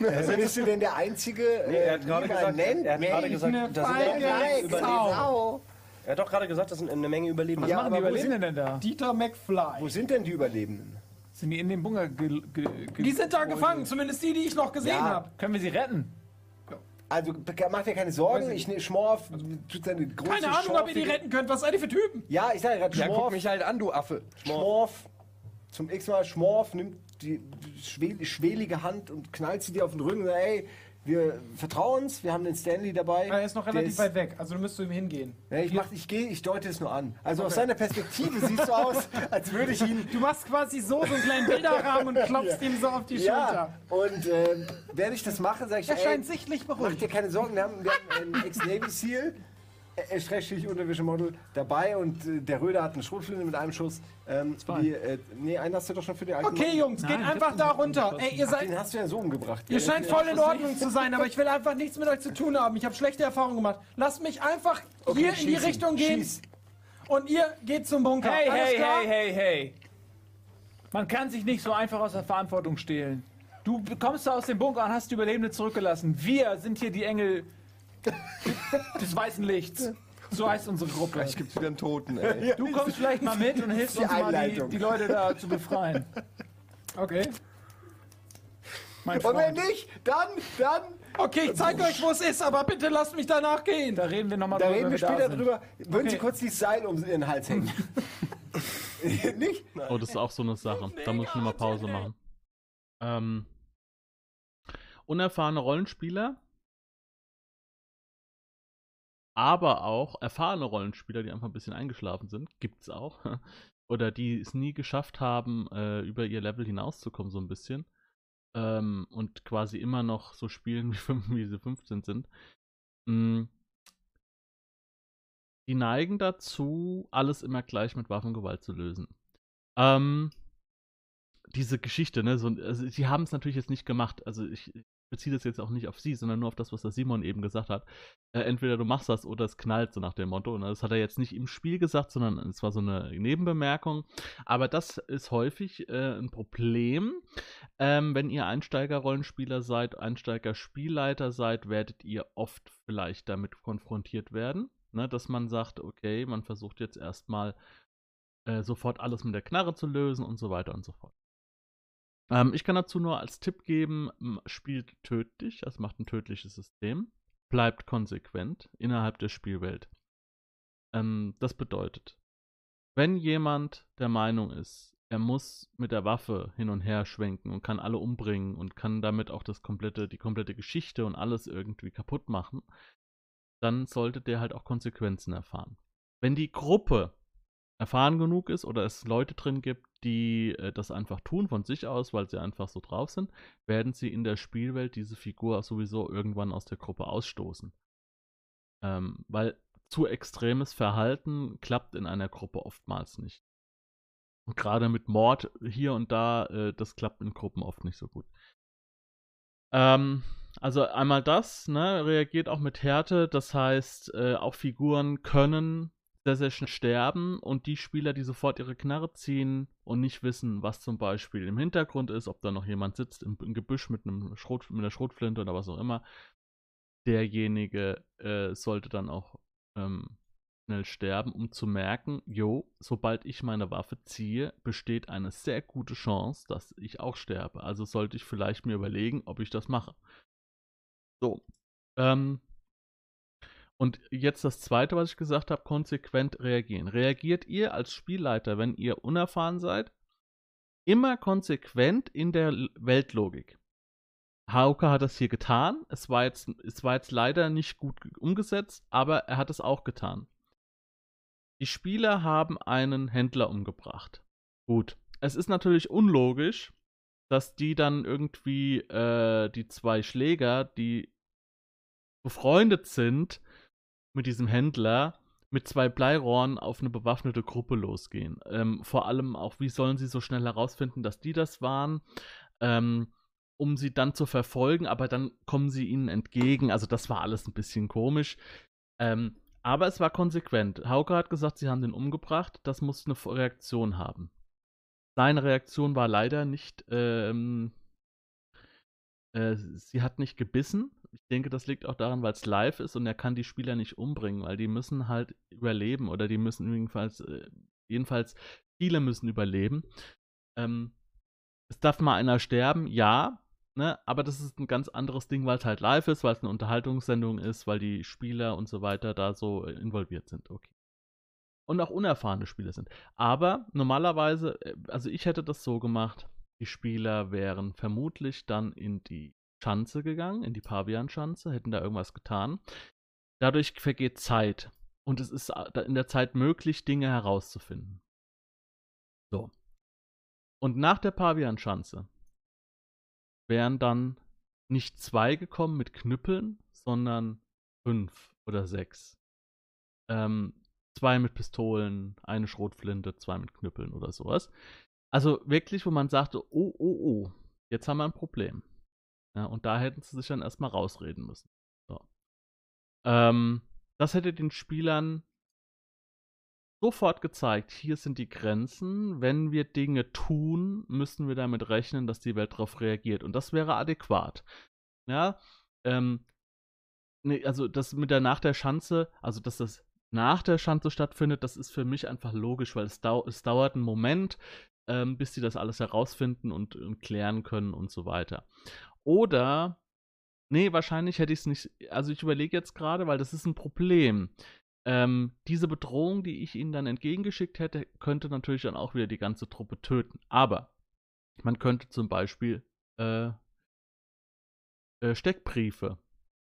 <laughs> also bist du denn der Einzige, Nee, er hat äh, gerade gesagt, nennt? er hat gerade gesagt, eine da sind Er hat doch gerade gesagt, das sind eine Menge Überlebende. Ja, Machen die aber wo Überlebenden denn da? Dieter McFly. Wo sind denn die Überlebenden? Sind die in dem Bunker ge ge ge Die sind da gefangen, zumindest die, die ich noch gesehen Ja. habe. Können wir sie retten? Also mach dir keine Sorgen, ich ne, Schmorf tut seine große Keine Ahnung, ob ihr die schorfige- retten könnt. Was seid ihr für Typen? Ja, ich sage gerade Ja, guck Schmorf. mich halt an, du Affe. Schmorf. Zum x-mal Schmorf nimmt die schwel schwelige Hand und knallt sie dir auf den Rücken und sagt, ey, wir vertrauen uns, wir haben den Stanley dabei. Er ist noch relativ ist- weit weg, also du müsst zu ihm hingehen. Ja, ich, mach, ich gehe, ich deute es nur an. Also aus seiner Perspektive siehst du aus, <laughs> als würde ich ihn. Du machst quasi so so einen kleinen Bilderrahmen und klopfst ihm so auf die Ja, Schulter. und ähm, während ich das mache, sage ich, Er ey, scheint sichtlich mach beruhigt. dir keine Sorgen, wir haben, wir haben einen Ex-Navy Seal, äh, Schrägstrich Unterwäschemodel dabei und äh, der Röder hat eine Schrotflinte mit einem Schuss. Ähm, die, äh, nee, einen hast du doch schon für die alten Okay, Jungs, geht Nein, einfach ich da runter. Ey, ihr seid. Den hast du ja so umgebracht. Ihr Ja, scheint voll in Ordnung zu sein, aber ich will einfach nichts mit euch zu tun haben. Ich habe schlechte Erfahrungen gemacht. Lasst mich einfach Okay, hier in die schießen, Richtung gehen schieß. und ihr geht zum Bunker. Hey, Alles hey, klar? hey, hey, hey. Man kann sich nicht so einfach aus der Verantwortung stehlen. Du kommst da aus dem Bunker und hast die Überlebende zurückgelassen. Wir sind hier die Engel des weißen Lichts. So heißt unsere Gruppe. Gleich gibt's wieder einen Toten, ey. Du kommst vielleicht mal mit und hilfst <laughs> Die uns mal, die, die Leute da zu befreien. Okay. Mein Und wenn Freund. nicht, dann, dann, Okay, ich zeig euch, wo es ist, aber bitte lasst mich danach gehen. Da reden wir nochmal da drüber, reden wir wenn da später sind. drüber. Würden Sie Okay. kurz dieses Seil um Ihren Hals hängen? <laughs> <laughs> nicht? Oh, das ist auch so eine Sache. Da muss ich nochmal Pause machen. Ähm, unerfahrene Rollenspieler aber auch erfahrene Rollenspieler, die einfach ein bisschen eingeschlafen sind, gibt's auch. <laughs> Oder die es nie geschafft haben, äh, über ihr Level hinauszukommen, so ein bisschen. Ähm, und quasi immer noch so spielen, <laughs> wie, fünf, wie sie 15 sind. Mhm. Die neigen dazu, alles immer gleich mit Waffengewalt zu lösen. Ähm, diese Geschichte, ne, so, also sie haben es natürlich jetzt nicht gemacht. Also ich, beziehe das jetzt auch nicht auf sie, sondern nur auf das, was der Simon eben gesagt hat. Äh, entweder du machst das oder es knallt, so nach dem Motto. Und das hat er jetzt nicht im Spiel gesagt, sondern es war so eine Nebenbemerkung. Aber das ist häufig äh, ein Problem. Ähm, wenn ihr Einsteiger-Rollenspieler seid, Einsteiger-Spielleiter seid, werdet ihr oft vielleicht damit konfrontiert werden. Ne, dass man sagt, okay, man versucht jetzt erstmal äh, sofort alles mit der Knarre zu lösen und so weiter und so fort. Ähm, ich kann dazu nur als Tipp geben, spielt tödlich, also macht ein tödliches System, bleibt konsequent innerhalb der Spielwelt. Ähm, das bedeutet, wenn jemand der Meinung ist, er muss mit der Waffe hin und her schwenken und kann alle umbringen und kann damit auch das komplette, die komplette Geschichte und alles irgendwie kaputt machen, dann sollte der halt auch Konsequenzen erfahren. Wenn die Gruppe erfahren genug ist oder es Leute drin gibt, die äh, das einfach tun von sich aus, weil sie einfach so drauf sind, werden sie in der Spielwelt diese Figur sowieso irgendwann aus der Gruppe ausstoßen. Ähm, weil zu extremes Verhalten klappt in einer Gruppe oftmals nicht. Und gerade mit Mord hier und da, äh, das klappt in Gruppen oft nicht so gut. Ähm, also einmal das, ne, reagiert auch mit Härte, das heißt, äh, auch Figuren können sehr, sehr schnell sterben und die Spieler, die sofort ihre Knarre ziehen und nicht wissen, was zum Beispiel im Hintergrund ist, ob da noch jemand sitzt im, im Gebüsch mit, einem Schrot, mit einer Schrotflinte oder was auch immer, derjenige äh, sollte dann auch ähm, schnell sterben, um zu merken, jo, sobald ich meine Waffe ziehe, besteht eine sehr gute Chance, dass ich auch sterbe. Also sollte ich vielleicht mir überlegen, ob ich das mache. So. Ähm, und jetzt das Zweite, was ich gesagt habe, konsequent reagieren. Reagiert ihr als Spielleiter, wenn ihr unerfahren seid, immer konsequent in der Weltlogik. Hauke hat das hier getan. Es war, jetzt, es war jetzt leider nicht gut umgesetzt, aber er hat es auch getan. Die Spieler haben einen Händler umgebracht. Gut. Es ist natürlich unlogisch, dass die dann irgendwie äh, die zwei Schläger, die befreundet sind, mit diesem Händler mit zwei Bleirohren auf eine bewaffnete Gruppe losgehen. Ähm, vor allem auch, wie sollen sie so schnell herausfinden, dass die das waren, ähm, um sie dann zu verfolgen, aber dann kommen sie ihnen entgegen. Also das war alles ein bisschen komisch. Ähm, aber es war konsequent. Hauke hat gesagt, sie haben den umgebracht. Das muss eine Reaktion haben. Seine Reaktion war leider nicht, ähm, äh, sie hat nicht gebissen, ich denke, das liegt auch daran, weil es live ist und er kann die Spieler nicht umbringen, weil die müssen halt überleben oder die müssen jedenfalls, äh, jedenfalls viele müssen überleben. Ähm, es darf mal einer sterben, ja, ne, aber das ist ein ganz anderes Ding, weil es halt live ist, weil es eine Unterhaltungssendung ist, weil die Spieler und so weiter da so involviert sind, okay. Und auch unerfahrene Spieler sind. Aber normalerweise, äh, also ich hätte das so gemacht, die Spieler wären vermutlich dann in die Schanze gegangen, in die Pavian-Schanze, hätten da irgendwas getan. Dadurch vergeht Zeit. Und es ist in der Zeit möglich, Dinge herauszufinden. So. Und nach der Pavian-Schanze wären dann nicht zwei gekommen mit Knüppeln, sondern fünf oder sechs. Ähm, zwei mit Pistolen, eine Schrotflinte, zwei mit Knüppeln oder sowas. Also wirklich, wo man sagte, oh, oh, oh, jetzt haben wir ein Problem. Ja, und da hätten sie sich dann erstmal rausreden müssen. So. Ähm, das hätte den Spielern sofort gezeigt, hier sind die Grenzen. Wenn wir Dinge tun, müssen wir damit rechnen, dass die Welt darauf reagiert. Und das wäre adäquat. Ja, ähm, nee, also das mit der nach der Schanze, also dass das nach der Schanze stattfindet, das ist für mich einfach logisch, weil es, dau es dauert einen Moment, ähm, bis sie das alles herausfinden und, und klären können und so weiter. Oder, nee, wahrscheinlich hätte ich es nicht, also ich überlege jetzt gerade, weil das ist ein Problem. Ähm, diese Bedrohung, die ich ihnen dann entgegengeschickt hätte, könnte natürlich dann auch wieder die ganze Truppe töten. Aber man könnte zum Beispiel äh, äh, Steckbriefe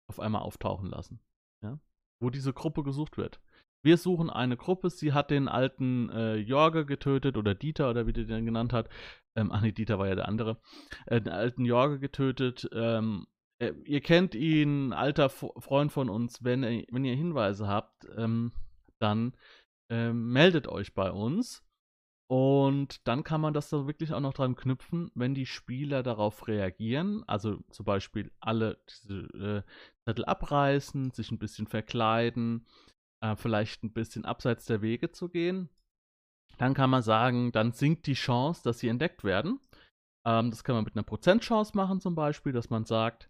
auf einmal auftauchen lassen. Ja? wo diese Gruppe gesucht wird. Wir suchen eine Gruppe, sie hat den alten äh, Jorge getötet oder Dieter oder wie der den genannt hat. Ähm, ach nee, Dieter war ja der andere. Äh, den alten Jorge getötet. Ähm, äh, ihr kennt ihn, alter F Freund von uns. Wenn, ihr- wenn ihr Hinweise habt, ähm, dann ähm, meldet euch bei uns. Und dann kann man das da wirklich auch noch dran knüpfen, wenn die Spieler darauf reagieren. Also zum Beispiel alle diese äh, Zettel abreißen, sich ein bisschen verkleiden, äh, vielleicht ein bisschen abseits der Wege zu gehen. Dann kann man sagen, dann sinkt die Chance, dass sie entdeckt werden. Ähm, das kann man mit einer Prozentchance machen, zum Beispiel, dass man sagt,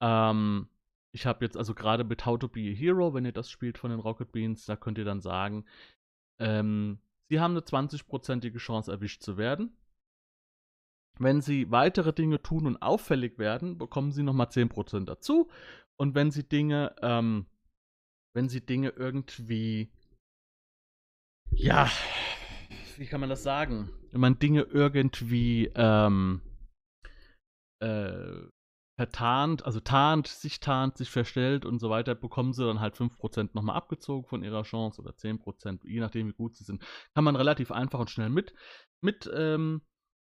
ähm, ich habe jetzt also gerade mit How to Be a Hero, wenn ihr das spielt von den Rocket Beans, da könnt ihr dann sagen, ähm, sie haben eine 20-prozentige Chance erwischt zu werden. Wenn sie weitere Dinge tun und auffällig werden, bekommen sie nochmal 10% dazu. Und wenn sie Dinge, ähm, wenn sie Dinge irgendwie, ja, wie kann man das sagen? Wenn man Dinge irgendwie, ähm, äh, vertarnt, also tarnt, sich tarnt, sich verstellt und so weiter, bekommen sie dann halt 5% nochmal abgezogen von ihrer Chance oder 10%, je nachdem wie gut sie sind. Kann man relativ einfach und schnell mit, mit, ähm,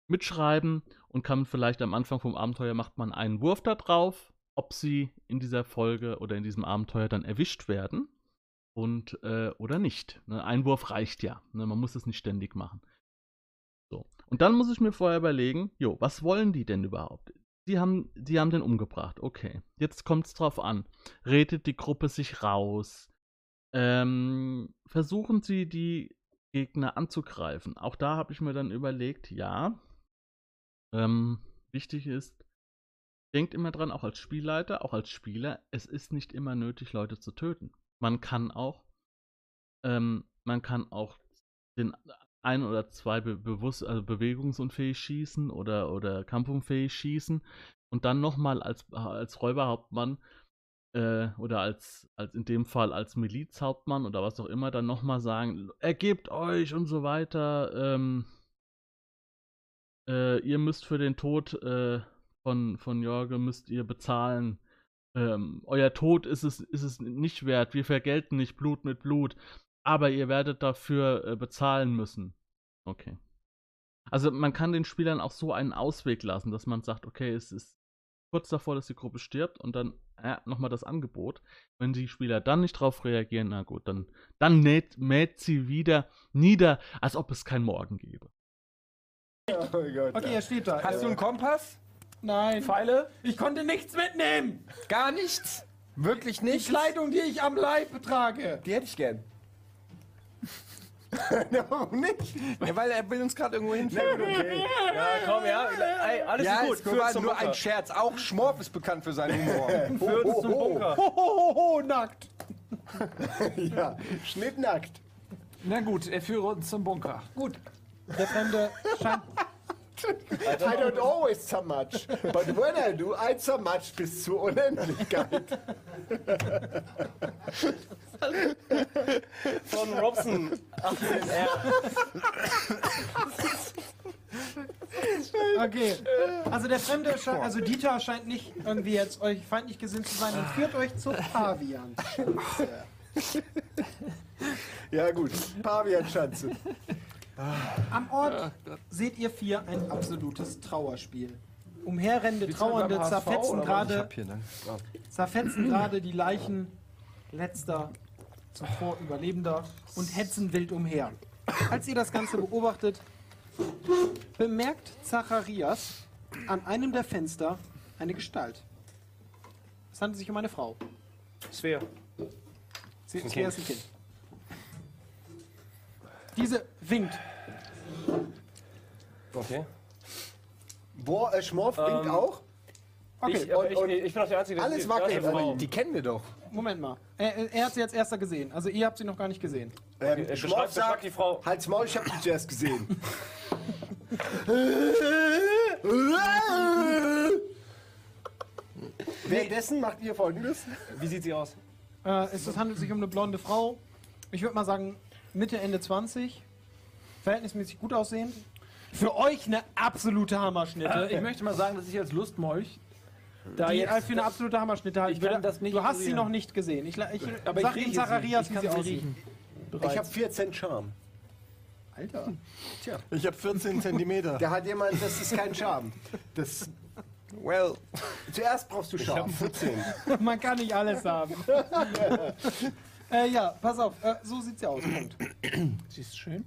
mitschreiben und kann vielleicht am Anfang vom Abenteuer macht man einen Wurf da drauf, ob sie in dieser Folge oder in diesem Abenteuer dann erwischt werden und äh, oder nicht. Ne? Ein Wurf reicht ja. Ne? Man muss es nicht ständig machen. So. Und dann muss ich mir vorher überlegen, jo, was wollen die denn überhaupt? Die haben, die haben den umgebracht. Okay. Jetzt kommt es drauf an. Redet die Gruppe sich raus? Ähm, versuchen sie die Gegner anzugreifen? Auch da habe ich mir dann überlegt, ja. Ähm, wichtig ist, denkt immer dran, auch als Spielleiter, auch als Spieler, es ist nicht immer nötig, Leute zu töten. Man kann auch, ähm, man kann auch den ein oder zwei be bewusst, also bewegungsunfähig schießen oder, oder kampfunfähig schießen und dann nochmal als, als Räuberhauptmann äh, oder als, als in dem Fall als Milizhauptmann oder was auch immer, dann nochmal sagen, ergebt euch und so weiter, ähm, äh, ihr müsst für den Tod äh, von, von Jorge müsst ihr bezahlen. Ähm, euer Tod ist es, ist es nicht wert. Wir vergelten nicht Blut mit Blut. Aber ihr werdet dafür äh, bezahlen müssen. Okay. Also man kann den Spielern auch so einen Ausweg lassen, dass man sagt, okay, es ist kurz davor, dass die Gruppe stirbt und dann äh, nochmal das Angebot. Wenn die Spieler dann nicht drauf reagieren, na gut, dann, dann mäht, mäht sie wieder nieder, als ob es kein Morgen gäbe. Oh Gott. Okay, er steht da. Hast du einen Kompass? Nein. Pfeile? Ich konnte nichts mitnehmen. Gar nichts? Wirklich Die nicht? Kleidung, die ich am Leib trage. Die hätte ich gern. <laughs> Warum nicht? Ja, weil er will uns gerade irgendwo hinführen. Okay. Ja, komm, ja. Ey, alles Ja, ist es gut. war Führ zum nur Bunker. ein Scherz. Auch Schmorf ist bekannt für seinen Humor. <laughs> Führ uns zum Bunker. Hohoho, nackt. <laughs> Ja, schnittnackt. Na gut, er führe uns zum Bunker. Gut. Der Fremde scheint. I don't always so much, but when I do, I so much bis zur Unendlichkeit. Von Robson. 18R. Okay. Also der Fremde scheint, also Dieter scheint nicht irgendwie jetzt euch feindlich gesinnt zu sein und führt euch zur Pavian. Ja gut, Pavianschanze. Am Ort seht ihr vier ein absolutes Trauerspiel. Umherrennende Trauernde zerfetzen gerade zerfetzen gerade die Leichen letzter zuvor Überlebender und hetzen wild umher. Als ihr das Ganze beobachtet, bemerkt Zacharias an einem der Fenster eine Gestalt. Es handelt sich um eine Frau. Svea. Sie ist ein Kind. Diese winkt. Okay. Boah, äh, Schmorf winkt Ähm, auch. Okay, Ich, aber und- ich, und ich bin doch der Einzige, der alles wackelt, die Frau. aber Die kennen wir doch. Moment mal. Er, er hat sie als erster gesehen. Also ihr habt sie noch gar nicht gesehen. Ähm, beschreib- Schmorf beschreib sagt, die Frau. halt's Maul, ich hab die zuerst gesehen. <laughs> Währenddessen macht ihr folgendes. Wie sieht sie aus? Äh, es, es handelt sich um eine blonde Frau. Ich würde mal sagen, Mitte, Ende 20. Verhältnismäßig gut aussehend. Für euch eine absolute Hammerschnitte. Ich möchte mal sagen, dass ich als Lustmolch Da die jetzt- für eine absolute Hammerschnitte halten. Ich kann das nicht du hast sie noch nicht gesehen. Ich, ich, Aber sag ich Zacharias, sie. wie Ich sie aussieht. riechen. Ich habe 14 Charme. Alter. Ich habe 14 Zentimeter. Da hat jemand, das ist kein Charme. Das, Well. zuerst brauchst du Charme. 14. Man kann nicht alles haben. <laughs> äh, ja, pass auf. Äh, so sieht's ja aus. Punkt. <clears throat> Sie ist schön.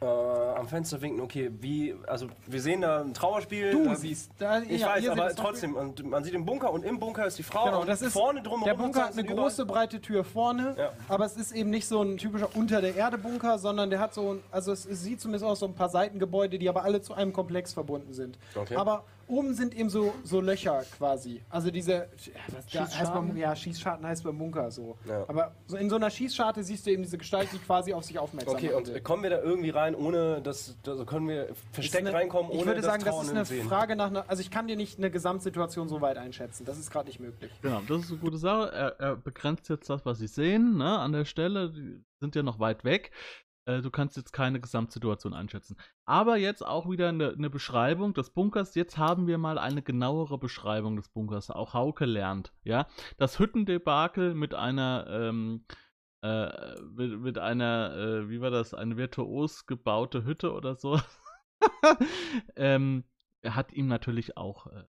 Äh, am Fenster winken, okay, wie, also wir sehen da ein Trauerspiel. Du da, siehst. Da, Ich ja, weiß, aber trotzdem, und man sieht den Bunker und im Bunker ist die Frau. Genau, und das ist vorne drumherum. der Bunker hat eine sind überall- große breite Tür vorne, Ja. aber es ist eben nicht so ein typischer unter der Erde Bunker, sondern der hat so ein, also es, es sieht zumindest aus so ein paar Seitengebäude, die aber alle zu einem Komplex verbunden sind. Okay. Aber oben sind eben so, so Löcher quasi. Also diese was, ja, heißt Schießscharten? beim, ja, Schießscharten heißt beim Bunker so. Ja. Aber so in so einer Schießscharte siehst du eben diese Gestalt, die quasi auf sich aufmerksam Okay, und will. äh, kommen wir da irgendwie rein, ohne dass, also können wir versteckt eine- reinkommen, ohne ich würde sagen, das ist Trauernde eine sehen? Frage nach einer. Also ich kann dir nicht eine Gesamtsituation so weit einschätzen. Das ist gerade nicht möglich. Genau, das ist eine gute Sache. Er, er begrenzt jetzt das, was sie sehen, ne, an der Stelle. Die sind ja noch weit weg. Äh, du kannst jetzt keine Gesamtsituation einschätzen. Aber jetzt auch wieder eine, eine Beschreibung des Bunkers. Jetzt haben wir mal eine genauere Beschreibung des Bunkers. Auch Hauke lernt, ja. Das Hüttendebakel mit einer, ähm, äh, mit, mit einer, äh, wie war das, eine virtuos gebaute Hütte oder so. <laughs> ähm, hat ihm natürlich auch äh,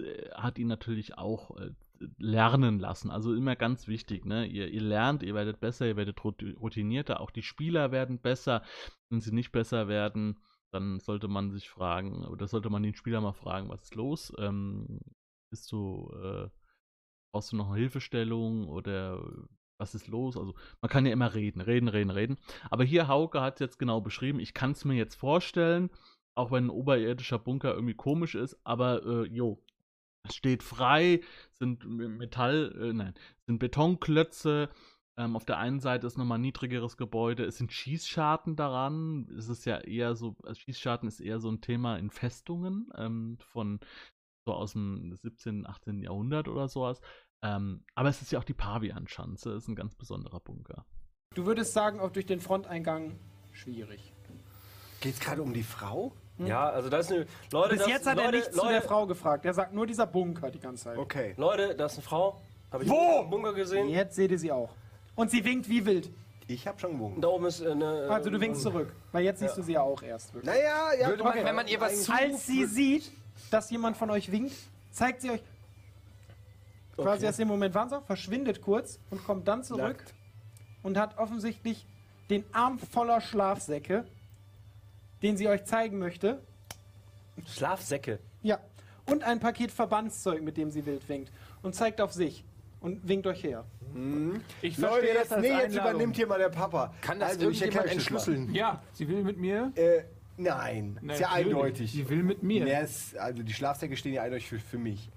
äh, hat ihn natürlich auch äh, lernen lassen. Also immer ganz wichtig, ne? Ihr, ihr lernt, ihr werdet besser, ihr werdet routinierter, auch die Spieler werden besser. Wenn sie nicht besser werden, dann sollte man sich fragen, oder sollte man den Spieler mal fragen, was ist los? Ähm, bist du, äh, brauchst du noch eine Hilfestellung oder was ist los? Also man kann ja immer reden, reden, reden, reden. Aber hier Hauke hat es jetzt genau beschrieben. Ich kann es mir jetzt vorstellen, auch wenn ein oberirdischer Bunker irgendwie komisch ist, aber äh, jo, steht frei, sind Metall, äh, nein, sind Betonklötze. Ähm, auf der einen Seite ist nochmal ein niedrigeres Gebäude. Es sind Schießscharten daran. Es ist ja eher so, also Schießscharten ist eher so ein Thema in Festungen ähm, von so aus dem 17., 18. Jahrhundert oder sowas. Ähm, aber es ist ja auch die Pavianschanze, ist ein ganz besonderer Bunker. Du würdest sagen, auch durch den Fronteingang schwierig. Geht es gerade um die Frau? Ja, also da ist eine. Leute, Bis das, jetzt hat Leute, er nichts Leute, zu der Frau gefragt. Er sagt nur dieser Bunker die ganze Zeit. Okay. Leute, da ist eine Frau. Habe ich Wo? Bunker gesehen. Jetzt seht ihr sie auch. Und sie winkt wie wild. Ich habe schon gewunken. Da oben ist äh, eine. Also du winkst zurück. Weil jetzt siehst du sie ja auch erst. Wirklich. Naja, ja, Würde man, wenn man ihr was zu... Als sie sieht, dass jemand von euch winkt, zeigt sie euch quasi aus dem Moment Wahnsinn, verschwindet kurz und kommt dann zurück Nackt. und hat offensichtlich den Arm voller Schlafsäcke, den sie euch zeigen möchte. Schlafsäcke. Ja. Und ein Paket Verbandszeug, mit dem sie wild winkt. Und zeigt auf sich. Und winkt euch her. Ich Leute, verstehe jetzt, das als nee, jetzt Einladung. übernimmt hier mal der Papa. Kann das also, ich irgendjemand das entschlüsseln? Ja, sie will mit mir. Äh, nein, ist ja eindeutig. Sie will mit mir. Ja, es, also die Schlafsäcke stehen ja eindeutig für, für mich.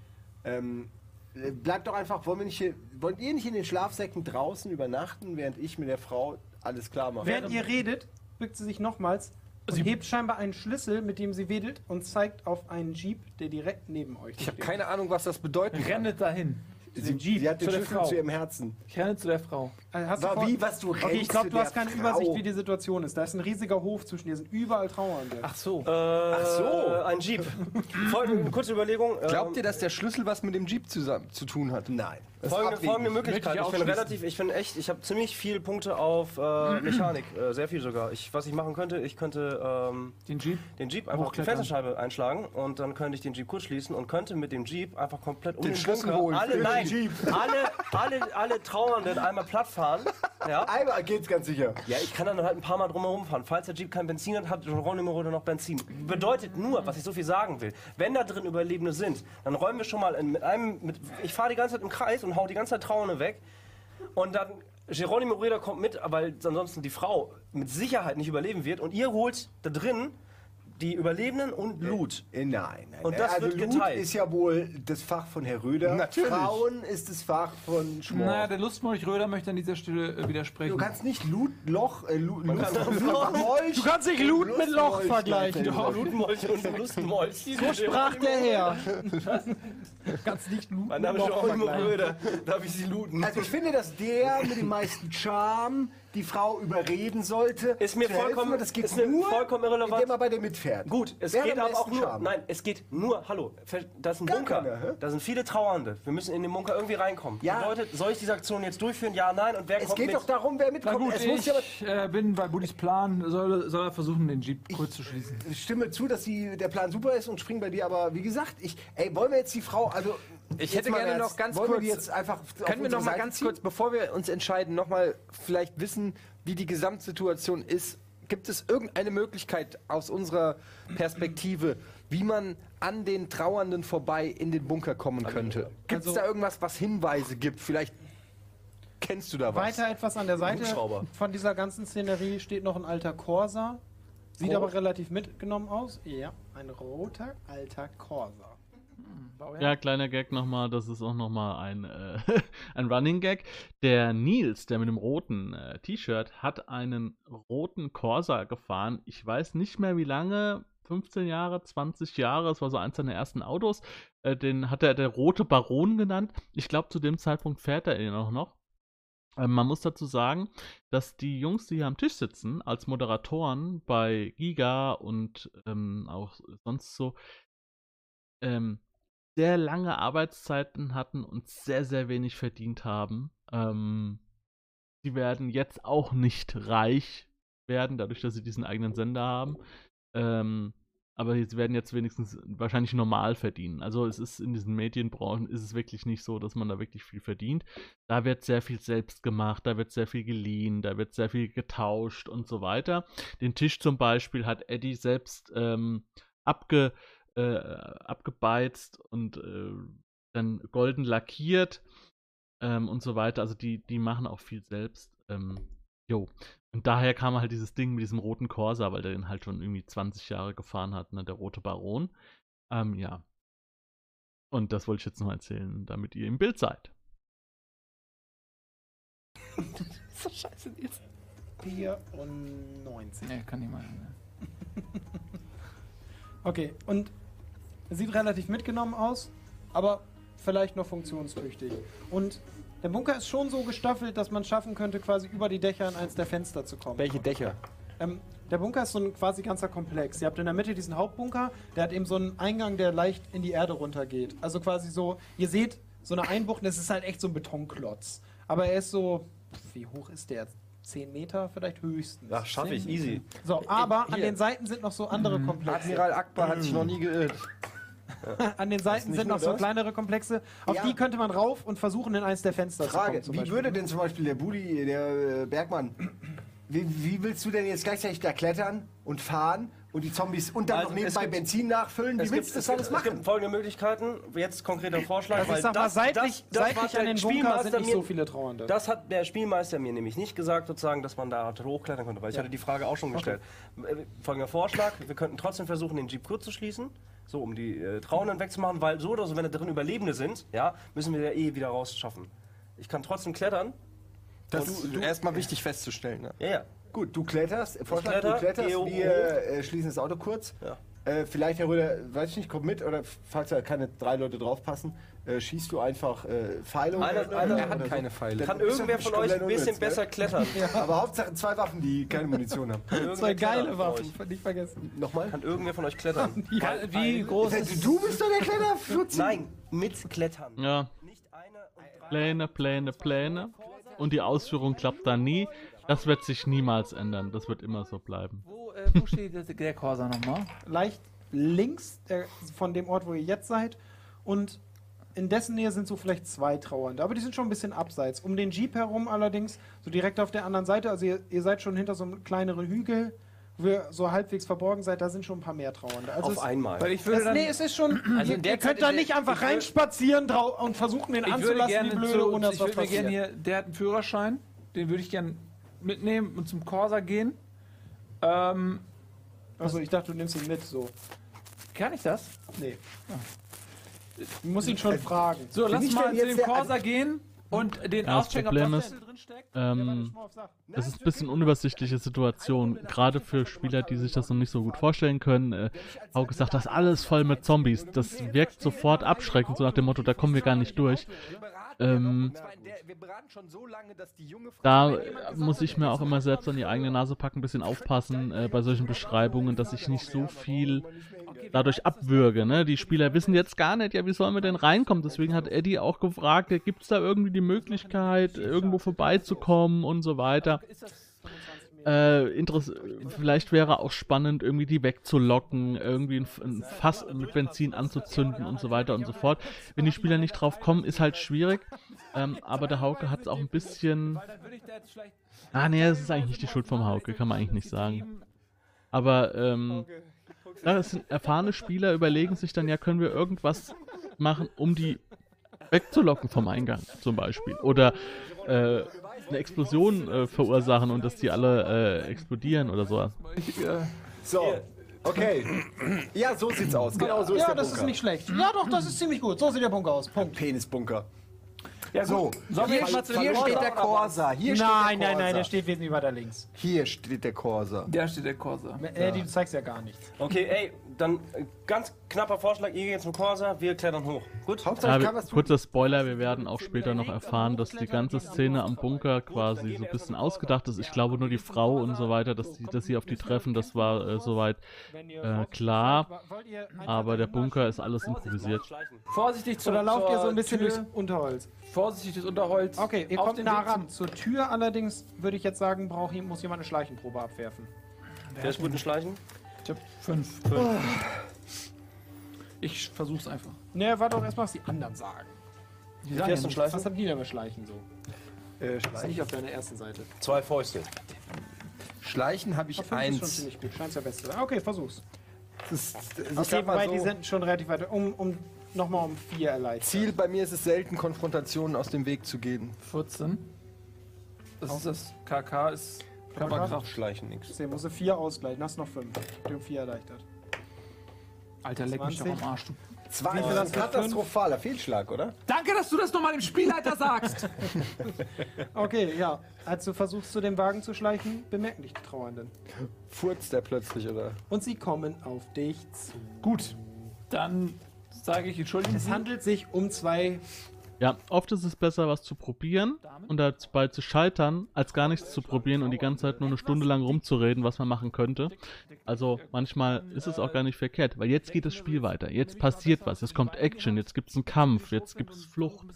Ähm, äh, bleibt doch einfach, wollen, wir nicht hier, wollt ihr nicht in den Schlafsäcken draußen übernachten, während ich mit der Frau alles klar mache? Während ihr redet, bückt sie sich nochmals und hebt scheinbar einen Schlüssel, mit dem sie wedelt und zeigt auf einen Jeep, der direkt neben euch Ich habe steht. keine Ahnung, was das bedeutet. Rennet dahin. sie, Jeep sie hat den zu der Schlüssel Frau. zu ihrem Herzen. Ich renne zu der Frau. Also hast du War vor- wie, was du Okay, ich rennst glaube, zu du hast der keine Frau. Übersicht, wie die Situation ist. Da ist ein riesiger Hof zwischen dir, sind überall Trauernde. Ach so. Äh, Ach so. Ein Jeep. <laughs> Folgende, eine kurze Überlegung. Glaubt ähm, ihr, dass der Schlüssel was mit dem Jeep zusammen zu tun hat? Nein. Folgende, folgende Möglichkeit. Ich Ich finde ausschließen. relativ, ich finde echt, ich habe ziemlich viele Punkte auf äh, Mechanik, äh, sehr viel sogar. Ich, was ich machen könnte, ich könnte ähm, Den Jeep. den Jeep einfach die. Fensterscheibe einschlagen und dann könnte ich den Jeep kurz schließen und könnte mit dem Jeep einfach komplett um Den den, Schlüssel Bunker holen alle, den nein, Jeep. alle, alle, alle Trauernden einmal platt fahren. <laughs> Ja? Einmal geht's ganz sicher. Ja, ich kann dann halt ein paar Mal drumherum fahren. Falls der Jeep kein Benzin hat, hat Geronimo noch Benzin. Bedeutet nur, was ich so viel sagen will, wenn da drin Überlebende sind, dann räumen wir schon mal in, mit einem, mit, ich fahre die ganze Zeit im Kreis und hau die ganze Zeit Trauernde weg. Und dann Geronimo Reda kommt mit, weil ansonsten die Frau mit Sicherheit nicht überleben wird. Und ihr holt da drin die Überlebenden und Loot. Äh, Nein, nein. Und das also wird Loot geteilt. ist ja wohl das Fach von Herr Röder. Natürlich. Frauen ist das Fach von Schmor. Naja, der Lustmolch Röder möchte an dieser Stelle äh, widersprechen. du kannst nicht Loot, Loch, äh, Loot, Loot, Du kannst nicht Loot mit Loch vergleichen. Lootmolch und Lustmolch. So sprach der Herr. Du kannst nicht Loot Mein mit Name ist Loch Geronimo vergleichen. Röder. Darf ich sie looten? Also ich finde, dass der mit dem meisten Charme die Frau überreden sollte. Ist mir helfen. vollkommen- Und das geht ist mir nur, vollkommen irrelevant. indem er bei dir mitfährt. Gut, es Wer geht aber auch nur. Charme? Nein, es geht nur. Hallo, ver- da ist ein Gar Bunker. keiner, hä? da sind viele Trauernde. Wir müssen in den Bunker irgendwie reinkommen. Ja. Bedeutet, soll ich diese Aktion jetzt durchführen? Ja, nein. Und wer Es kommt geht mit? doch darum, wer Na mitkommt. gut, es muss ja ich äh, bin bei Budis Plan. Soll, soll er versuchen, den Jeep kurz zu schließen? ich stimme zu, dass die, der Plan super ist und springe bei dir, aber wie gesagt, ich, ey, wollen wir jetzt die Frau, also Ich hätte gerne noch ganz wir kurz- die jetzt einfach Können wir noch mal Seite ganz ziehen? kurz, bevor wir uns entscheiden, noch mal vielleicht wissen, wie die Gesamtsituation ist? Gibt es irgendeine Möglichkeit aus unserer Perspektive, wie man an den Trauernden vorbei in den Bunker kommen könnte? Gibt es Also- da irgendwas, was Hinweise gibt? Vielleicht kennst du da was? Weiter etwas an der Seite von dieser ganzen Szenerie steht noch ein alter Corsa. Sieht Rot? aber relativ mitgenommen aus. Ja, ein roter alter Corsa. Ja, kleiner Gag nochmal, das ist auch nochmal ein, äh, <laughs> ein Running Gag. Der Nils, der mit dem roten äh, T-Shirt, hat einen roten Corsa gefahren. Ich weiß nicht mehr wie lange, 15 Jahre, 20 Jahre, es war so eins seiner ersten Autos. Äh, den hat er der rote Baron genannt. Ich glaube, zu dem Zeitpunkt fährt er ihn auch noch. Ähm, man muss dazu sagen, dass die Jungs, die hier am Tisch sitzen, als Moderatoren bei Giga und ähm, auch sonst so, ähm, sehr lange Arbeitszeiten hatten und sehr, sehr wenig verdient haben. Ähm, sie werden jetzt auch nicht reich werden, dadurch, dass sie diesen eigenen Sender haben. Ähm, aber sie werden jetzt wenigstens wahrscheinlich normal verdienen. Also es ist in diesen Medienbranchen ist es wirklich nicht so, dass man da wirklich viel verdient. Da wird sehr viel selbst gemacht, da wird sehr viel geliehen, da wird sehr viel getauscht und so weiter. Den Tisch zum Beispiel hat Eddie selbst ähm, abge, äh, abgebeizt und äh, dann golden lackiert ähm, und so weiter. Also die, die machen auch viel selbst. Ähm, jo. Und daher kam halt dieses Ding mit diesem roten Corsa, weil der den halt schon irgendwie 20 Jahre gefahren hat, ne, der rote Baron. Ähm, ja. Und das wollte ich jetzt noch erzählen, damit ihr im Bild seid. <laughs> so scheiße jetzt. 94. Nee, kann nicht mal. Ne? <laughs> Okay, und sieht relativ mitgenommen aus, aber vielleicht noch funktionstüchtig. Und der Bunker ist schon so gestaffelt, dass man schaffen könnte, quasi über die Dächer in eins der Fenster zu kommen. Welche Dächer? Ähm, der Bunker ist so ein quasi ganzer Komplex. Ihr habt in der Mitte diesen Hauptbunker, der hat eben so einen Eingang, der leicht in die Erde runtergeht. Also quasi so, ihr seht so eine Einbucht, das ist halt echt so ein Betonklotz. Aber er ist so, wie hoch ist der? 10 Meter vielleicht höchstens. Ach, schaffe ich, 10 easy. So, aber an hier. den Seiten sind noch so andere Komplexe. Admiral Akbar hat sich noch nie geirrt. <laughs> An den Seiten sind noch so das? kleinere Komplexe. Auf Ja. die könnte man rauf und versuchen, in eins der Fenster zu Frage, kommen. zum wie würde denn zum Beispiel der Budi, der äh, Bergmann, wie, wie willst du denn jetzt gleichzeitig da klettern und fahren und die Zombies und dann Also, noch nebenbei gibt- Benzin nachfüllen? Wie willst du das alles es gibt machen? folgende Möglichkeiten. Jetzt konkreter Vorschlag. Also ich weil sag mal, seitlich, das- das seitlich an den Bunker sind Spielmeister nicht mir- so viele Trauernde. Das hat der Spielmeister mir nämlich nicht gesagt, sozusagen, dass man da hochklettern konnte, weil ich hatte die Frage auch schon gestellt. Äh, Folgender Vorschlag: Wir könnten trotzdem versuchen, den Jeep kurz zu schließen, so um die äh, Trauernden wegzumachen, weil so oder so, wenn da drin Überlebende sind, ja, müssen wir ja eh wieder rausschaffen. Ich kann trotzdem klettern. Das ist erstmal wichtig festzustellen. Ne? Ja, ja. Gut, du kletterst, Vorschlag, kletter, du kletterst, wir äh, schließen das Auto kurz. Ja. Äh, vielleicht, Herr Röder, weiß ich nicht, kommt mit oder falls da keine drei Leute draufpassen, äh, schießt du einfach äh, Pfeile Einer- oder- einer- oder Er hat so. keine Pfeile. Kann irgendwer von euch ein bisschen gell? besser klettern? <laughs> Aber Hauptsache zwei Waffen, die keine Munition haben. Zwei geile Waffen, nicht vergessen. Nochmal? Kann irgendwer von euch klettern? <laughs> Kann, wie groß ist Du bist doch der Kletterflutzi. Nein, mit Klettern. Ja, Nicht eine und drei. Pläne, Pläne, Pläne. Und die Ausführung klappt dann nie. Das wird sich niemals ändern. Das wird immer so bleiben. Wo, äh, wo steht der, der Corsa nochmal? Leicht links der, von dem Ort, wo ihr jetzt seid. Und in dessen Nähe sind so vielleicht zwei Trauernde. Aber die sind schon ein bisschen abseits. Um den Jeep herum allerdings, so direkt auf der anderen Seite, also ihr, ihr seid schon hinter so einem kleineren Hügel, wo ihr so halbwegs verborgen seid, da sind schon ein paar mehr Trauernde. Also Auf es, einmal. Weil ich würde es, dann, nee, es ist schon. Also ihr, ihr könnt da nicht einfach ich reinspazieren und versuchen, den ich würde anzulassen, gerne wie blöde, zu, ohne dass ich was würde mir passiert. gerne hier, der hat einen Führerschein, den würde ich gerne mitnehmen und zum Corsa gehen. Ähm, Achso, ich dachte, du nimmst ihn mit, so. kann ich das? Nee. Du musst ihn schon fragen. So, lass ich mal zu dem Corsa gehen und den Ja, das auschecken, ob Problem das ist- denn drin steckt. Ähm, das ist ein bisschen unübersichtliche Situation, gerade für Spieler, die sich das noch nicht so gut vorstellen können. Äh, auch gesagt, das ist alles voll mit Zombies. Das wirkt sofort abschreckend, so nach dem Motto, da kommen wir gar nicht durch. Ähm, Und zwar in der, wir beraten schon so lange, dass die junge Frau. da äh, muss ich mir auch immer selbst an die eigene Nase packen, ein bisschen aufpassen äh, bei solchen Beschreibungen, dass ich nicht so viel dadurch abwürge. Ne? Die Spieler wissen jetzt gar nicht, ja, wie sollen wir denn reinkommen? Deswegen hat Eddie auch gefragt, ja, gibt es da irgendwie die Möglichkeit, irgendwo vorbeizukommen und so weiter. Äh, vielleicht wäre auch spannend, irgendwie die wegzulocken, irgendwie ein, ein Fass mit Benzin anzuzünden und so weiter und so fort. Wenn die Spieler nicht drauf kommen, ist halt schwierig. Ähm, aber der Hauke hat es auch ein bisschen. Ah, nee, das ist eigentlich nicht die Schuld vom Hauke, kann man eigentlich nicht sagen. Aber ähm, ja, das sind erfahrene Spieler, überlegen sich dann, ja, können wir irgendwas machen, um die wegzulocken vom Eingang zum Beispiel. Oder äh, eine Explosion äh, verursachen und dass die alle äh, explodieren oder so. So, okay. Ja, so sieht's aus. Genau so ist Ja, der das Bunker. ist nicht schlecht. Ja, doch, das ist ziemlich gut. So sieht der Bunker aus. Punkt. Penisbunker. ja, So, Sollen wir hier, jetzt mal zu hier steht der Corsa. Hier steht Nein, der nein, nein, der Corsa. steht wesentlich weiter links. Hier steht der Corsa. Der steht der Corsa. Äh, du zeigst ja gar nichts. Okay, ey, dann äh, ganz knapper Vorschlag, ihr geht zum Corsa, wir klettern hoch. Gut? Hauptsache, Ja, ich wir- kann was tun. kurzer Spoiler, wir werden auch später noch erfahren, dass die ganze Szene am Bunker quasi so ein bisschen ausgedacht ist. Ich glaube nur die Frau und so weiter, dass, die, dass sie auf die treffen, das war äh, soweit äh, klar. Aber der Bunker ist alles improvisiert. Vorsichtig zur Oder lauft ihr so ein bisschen Tür. durchs Unterholz? Vorsichtig durchs Unterholz. Okay, ihr kommt den nah ran. Zur Tür allerdings würde ich jetzt sagen, braucht, muss jemand eine Schleichenprobe abwerfen. Wer ist gut in Schleichen? Ich hab fünf. Ich versuch's einfach. Ne, warte doch erstmal, was die anderen sagen. Die ist in Schleichen? Was haben die denn bei Schleichen so? Äh, Das ist nicht auf deiner ersten Seite. Zwei Fäuste. Schleichen habe ich Auf fünf ist schon eins. ziemlich gut. Scheint der Beste. sein. Okay, versuch's. Das ist, ich Okay, wobei die so, sind schon relativ weit. Um, um nochmal um vier erleichtert. Ziel bei mir ist es selten, Konfrontationen aus dem Weg zu gehen. 14. Das ist das. KK ist Körperkraft. Schleichen nix. Zehn, musst du vier ausgleichen. Hast noch fünf. Die um vier erleichtert. Alter, leck mich doch 20. am Arsch. Du. zwei, das ist ein du? katastrophaler Fehlschlag, oder? Danke, dass du das nochmal dem Spielleiter sagst. <laughs> Okay, ja. Als du versuchst, zu dem Wagen zu schleichen, bemerken dich die Trauernden. Furzt der plötzlich, oder? Und sie kommen auf dich zu. Gut. Dann sage ich, entschuldigen Es handelt sich um zwei Ja, oft ist es besser, was zu probieren und dabei zu scheitern, als gar nichts zu probieren und die ganze Zeit nur eine Stunde lang rumzureden, was man machen könnte. Also manchmal ist es auch gar nicht verkehrt, weil jetzt geht das Spiel weiter. Jetzt passiert was, jetzt kommt Action, jetzt gibt es einen Kampf, jetzt gibt es Flucht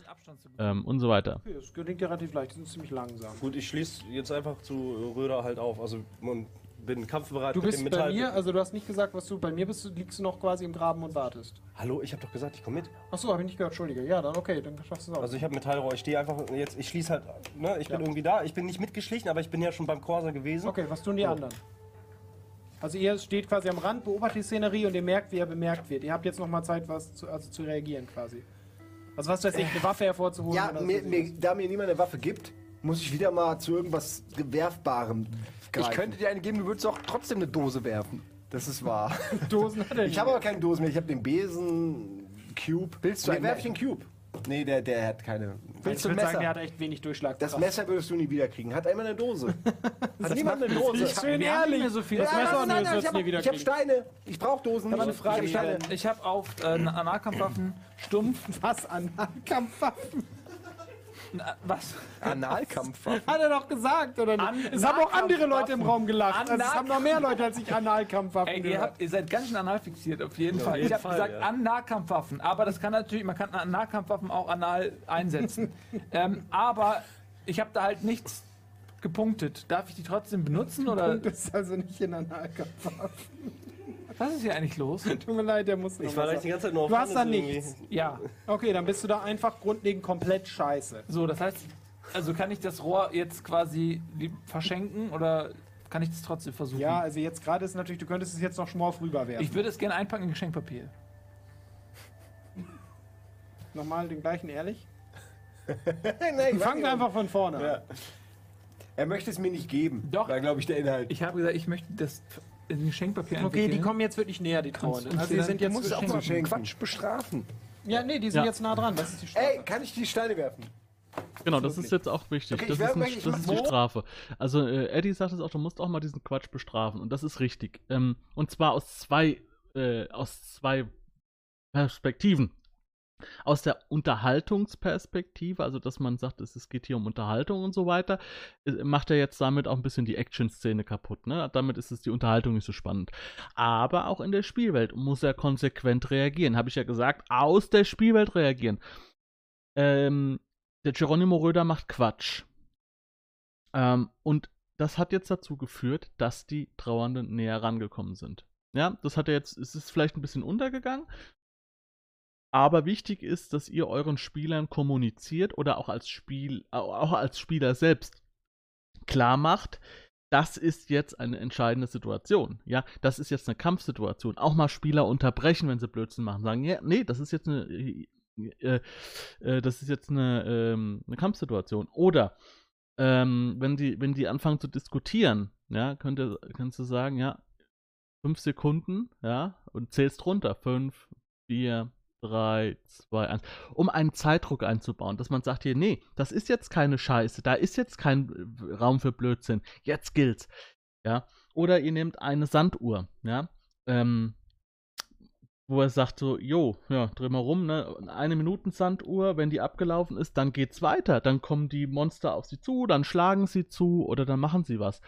ähm, und so weiter. Okay, das gelingt dir relativ leicht, die sind ziemlich langsam. Gut, ich schließe jetzt einfach zu Röder halt auf. Also und bin kampfbereit Du mit bist dem bei mir, also du hast nicht gesagt, was du bei mir bist, du liegst du noch quasi im Graben und wartest. Hallo, ich habe doch gesagt, ich komme mit. Achso, habe ich nicht gehört, Entschuldige. Ja, dann okay, dann schaffst du es auch. Also ich habe Metallrohr, ich stehe einfach jetzt, ich schließe halt, ne, ich bin Ja. irgendwie da. Ich bin nicht mitgeschlichen, aber ich bin ja schon beim Corsa gewesen. okay, was tun die So. anderen? Also ihr steht quasi am Rand, beobachtet die Szenerie und ihr merkt, wie er bemerkt wird. Ihr habt jetzt noch mal Zeit, was zu, also zu reagieren quasi. Also was weiß ich, eine Waffe hervorzuholen Ja, mir, so. mir, da mir niemand eine Waffe gibt, muss ich wieder mal zu irgendwas Werfbarem greifen. Ich könnte dir eine geben, du würdest auch trotzdem eine Dose werfen. Das ist wahr. <laughs> Dosen hat er Ich habe aber keine Dose mehr. Ich habe den Besen, Cube. Willst du nee, einen- werf ich den Cube? Nee, der, der hat keine. ich Willst du ein sagen, Messer? der hat echt wenig Durchschlag. Das Messer würdest du nie wieder kriegen. Hat einmal eine Dose. <laughs> Hat niemand eine Dose? Ich schön nicht ehrlich. so viel. Das Ja, Messer nein, nein, wirst ich du nie habe wieder hab. Steine. Ich brauche Dosen. Aber eine nicht. Frage ich hab. Ich habe auf äh, Nahkampfwaffen stumpf. <laughs> Was an Kampfwaffen? Na, was? Analkampf. <laughs> Hat er doch gesagt, oder nicht? An- es haben auch andere. Leute im Raum gelacht. Also es haben noch mehr Leute als ich Analkampfwaffen Ey, ihr, gehört. habt, ihr seid ganz schön anal fixiert, auf jeden Fall. ich habe gesagt, ja. an Nahkampfwaffen. Aber das kann natürlich, man kann an Nahkampfwaffen auch anal einsetzen. <laughs> ähm, aber ich habe da halt nichts gepunktet. Darf ich die trotzdem benutzen? Oder Das ist also nicht in Analkampfwaffen. Was ist hier eigentlich los? <laughs> Tut mir leid, der muss noch Ich war was gleich die ganze Zeit nur auf Du hast da Hannes irgendwie. nichts. Ja, Okay, dann bist du da einfach grundlegend komplett scheiße. so, das heißt, also kann ich das Rohr jetzt quasi lieb- verschenken oder kann ich das trotzdem versuchen? Ja, also jetzt gerade ist natürlich, du könntest es jetzt noch schmorf rüberwerfen. Ich würde es gerne einpacken in Geschenkpapier. <laughs> Nochmal den gleichen, ehrlich? <laughs> Nein, ich Fangen wir einfach von vorne an. Ja. Er möchte es mir nicht geben. Doch. War, glaube ich, der Inhalt. Ich habe gesagt, ich möchte das in Geschenkpapier Okay, die entwickeln. kommen jetzt wirklich näher, die Trauernden. und Also die sie sind jetzt Du musst auch mal schenken. Quatsch bestrafen. Ja, nee, die sind Ja. jetzt nah dran. Das ist die Strafe. Ey, kann ich die Steine werfen? Genau, das ist jetzt auch wichtig. Okay, das ist, ein, das ist die Strafe. Also äh, Eddie sagt es auch, du musst auch mal diesen Quatsch bestrafen und das ist richtig. Ähm, und zwar aus zwei, äh, aus zwei Perspektiven. Aus der Unterhaltungsperspektive, also dass man sagt, es, geht hier um Unterhaltung und so weiter, äh, macht er jetzt damit auch ein bisschen die Action-Szene kaputt. Ne? Damit ist es die Unterhaltung nicht so spannend. Aber auch in der Spielwelt muss er konsequent reagieren. Habe ich ja gesagt, aus der Spielwelt reagieren. Ähm, der Geronimo Röder macht Quatsch. Ähm, und das hat jetzt dazu geführt, dass die Trauernden näher rangekommen sind. Ja, das hat er jetzt, es ist vielleicht ein bisschen untergegangen, aber wichtig ist, dass ihr euren Spielern kommuniziert oder auch als Spiel, auch als Spieler selbst klar macht, das ist jetzt eine entscheidende Situation. Ja, das ist jetzt eine Kampfsituation. Auch mal Spieler unterbrechen, wenn sie Blödsinn machen, sagen, ja, nee, das ist jetzt eine, äh, äh, das ist jetzt eine, ähm, eine Kampfsituation. Oder ähm, wenn die, wenn die anfangen zu diskutieren, ja, könnt ihr, kannst du sagen, ja, fünf Sekunden, ja, und zählst runter. Fünf, vier, 3, 2, 1, um einen Zeitdruck einzubauen, dass man sagt hier, nee, das ist jetzt keine Scheiße, da ist jetzt kein äh, Raum für Blödsinn, jetzt gilt's. Ja, oder ihr nehmt eine Sanduhr, ja, ähm, wo er sagt so, jo, ja, dreh mal rum, ne, eine Minuten Sanduhr, wenn die abgelaufen ist, dann geht's weiter, dann kommen die Monster auf sie zu, dann schlagen sie zu oder dann machen sie was.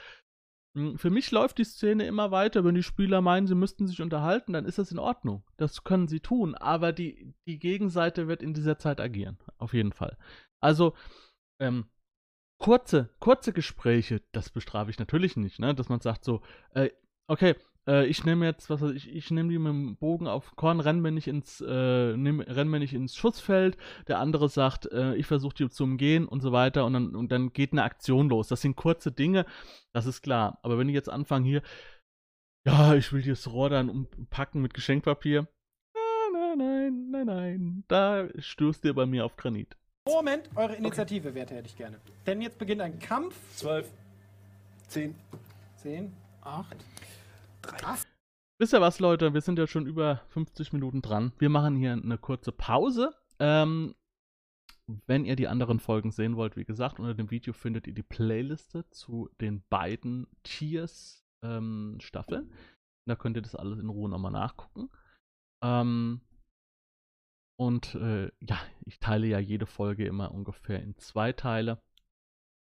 Hm, für mich läuft die Szene immer weiter. Wenn die Spieler meinen, sie müssten sich unterhalten, dann ist das in Ordnung. Das können sie tun. Aber die, die Gegenseite wird in dieser Zeit agieren. Auf jeden Fall. Also, ähm, kurze, kurze Gespräche, das bestrafe ich natürlich nicht, ne? Dass man sagt so, äh, okay, äh, ich nehme jetzt, was weiß ich, ich nehme die mit dem Bogen auf Korn, renn mir nicht ins, äh, nehm, renn mir nicht ins Schussfeld. Der andere sagt, äh, ich versuche die zu umgehen und so weiter und dann, und dann geht eine Aktion los. Das sind kurze Dinge, das ist klar. Aber wenn ich jetzt anfange hier, ja, ich will das Rohr dann umpacken mit Geschenkpapier. Nein, nein, nein, nein, nein. Da stößt ihr bei mir auf Granit. Moment, eure Initiative, okay. Werte hätte ich gerne. Denn jetzt beginnt ein Kampf. Zwölf. Zehn. Zehn. Acht. Drei. Wisst ihr was, Leute? Wir sind ja schon über 50 Minuten dran. Wir machen hier eine kurze Pause. Ähm, wenn ihr die anderen Folgen sehen wollt, wie gesagt, unter dem Video findet ihr die Playliste zu den beiden Tiers ähm, Staffeln. Da könnt ihr das alles in Ruhe nochmal nachgucken. Ähm, und äh, ja, ich teile ja jede Folge immer ungefähr in zwei Teile.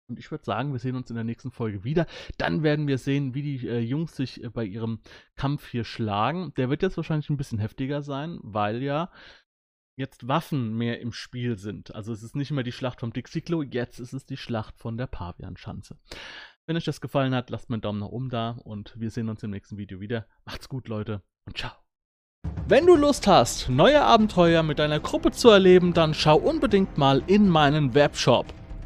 Und ich würde sagen, wir sehen uns in der nächsten Folge wieder. Dann werden wir sehen, wie die äh, Jungs sich äh, bei ihrem Kampf hier schlagen. Der wird jetzt wahrscheinlich ein bisschen heftiger sein, weil ja jetzt Waffen mehr im Spiel sind. Also es ist nicht mehr die Schlacht vom Dixiclo, jetzt ist es die Schlacht von der Pavianschanze. Wenn euch das gefallen hat, lasst mir einen Daumen nach oben da und wir sehen uns im nächsten Video wieder. Macht's gut, Leute, und ciao. Wenn du Lust hast, neue Abenteuer mit deiner Gruppe zu erleben, dann schau unbedingt mal in meinen Webshop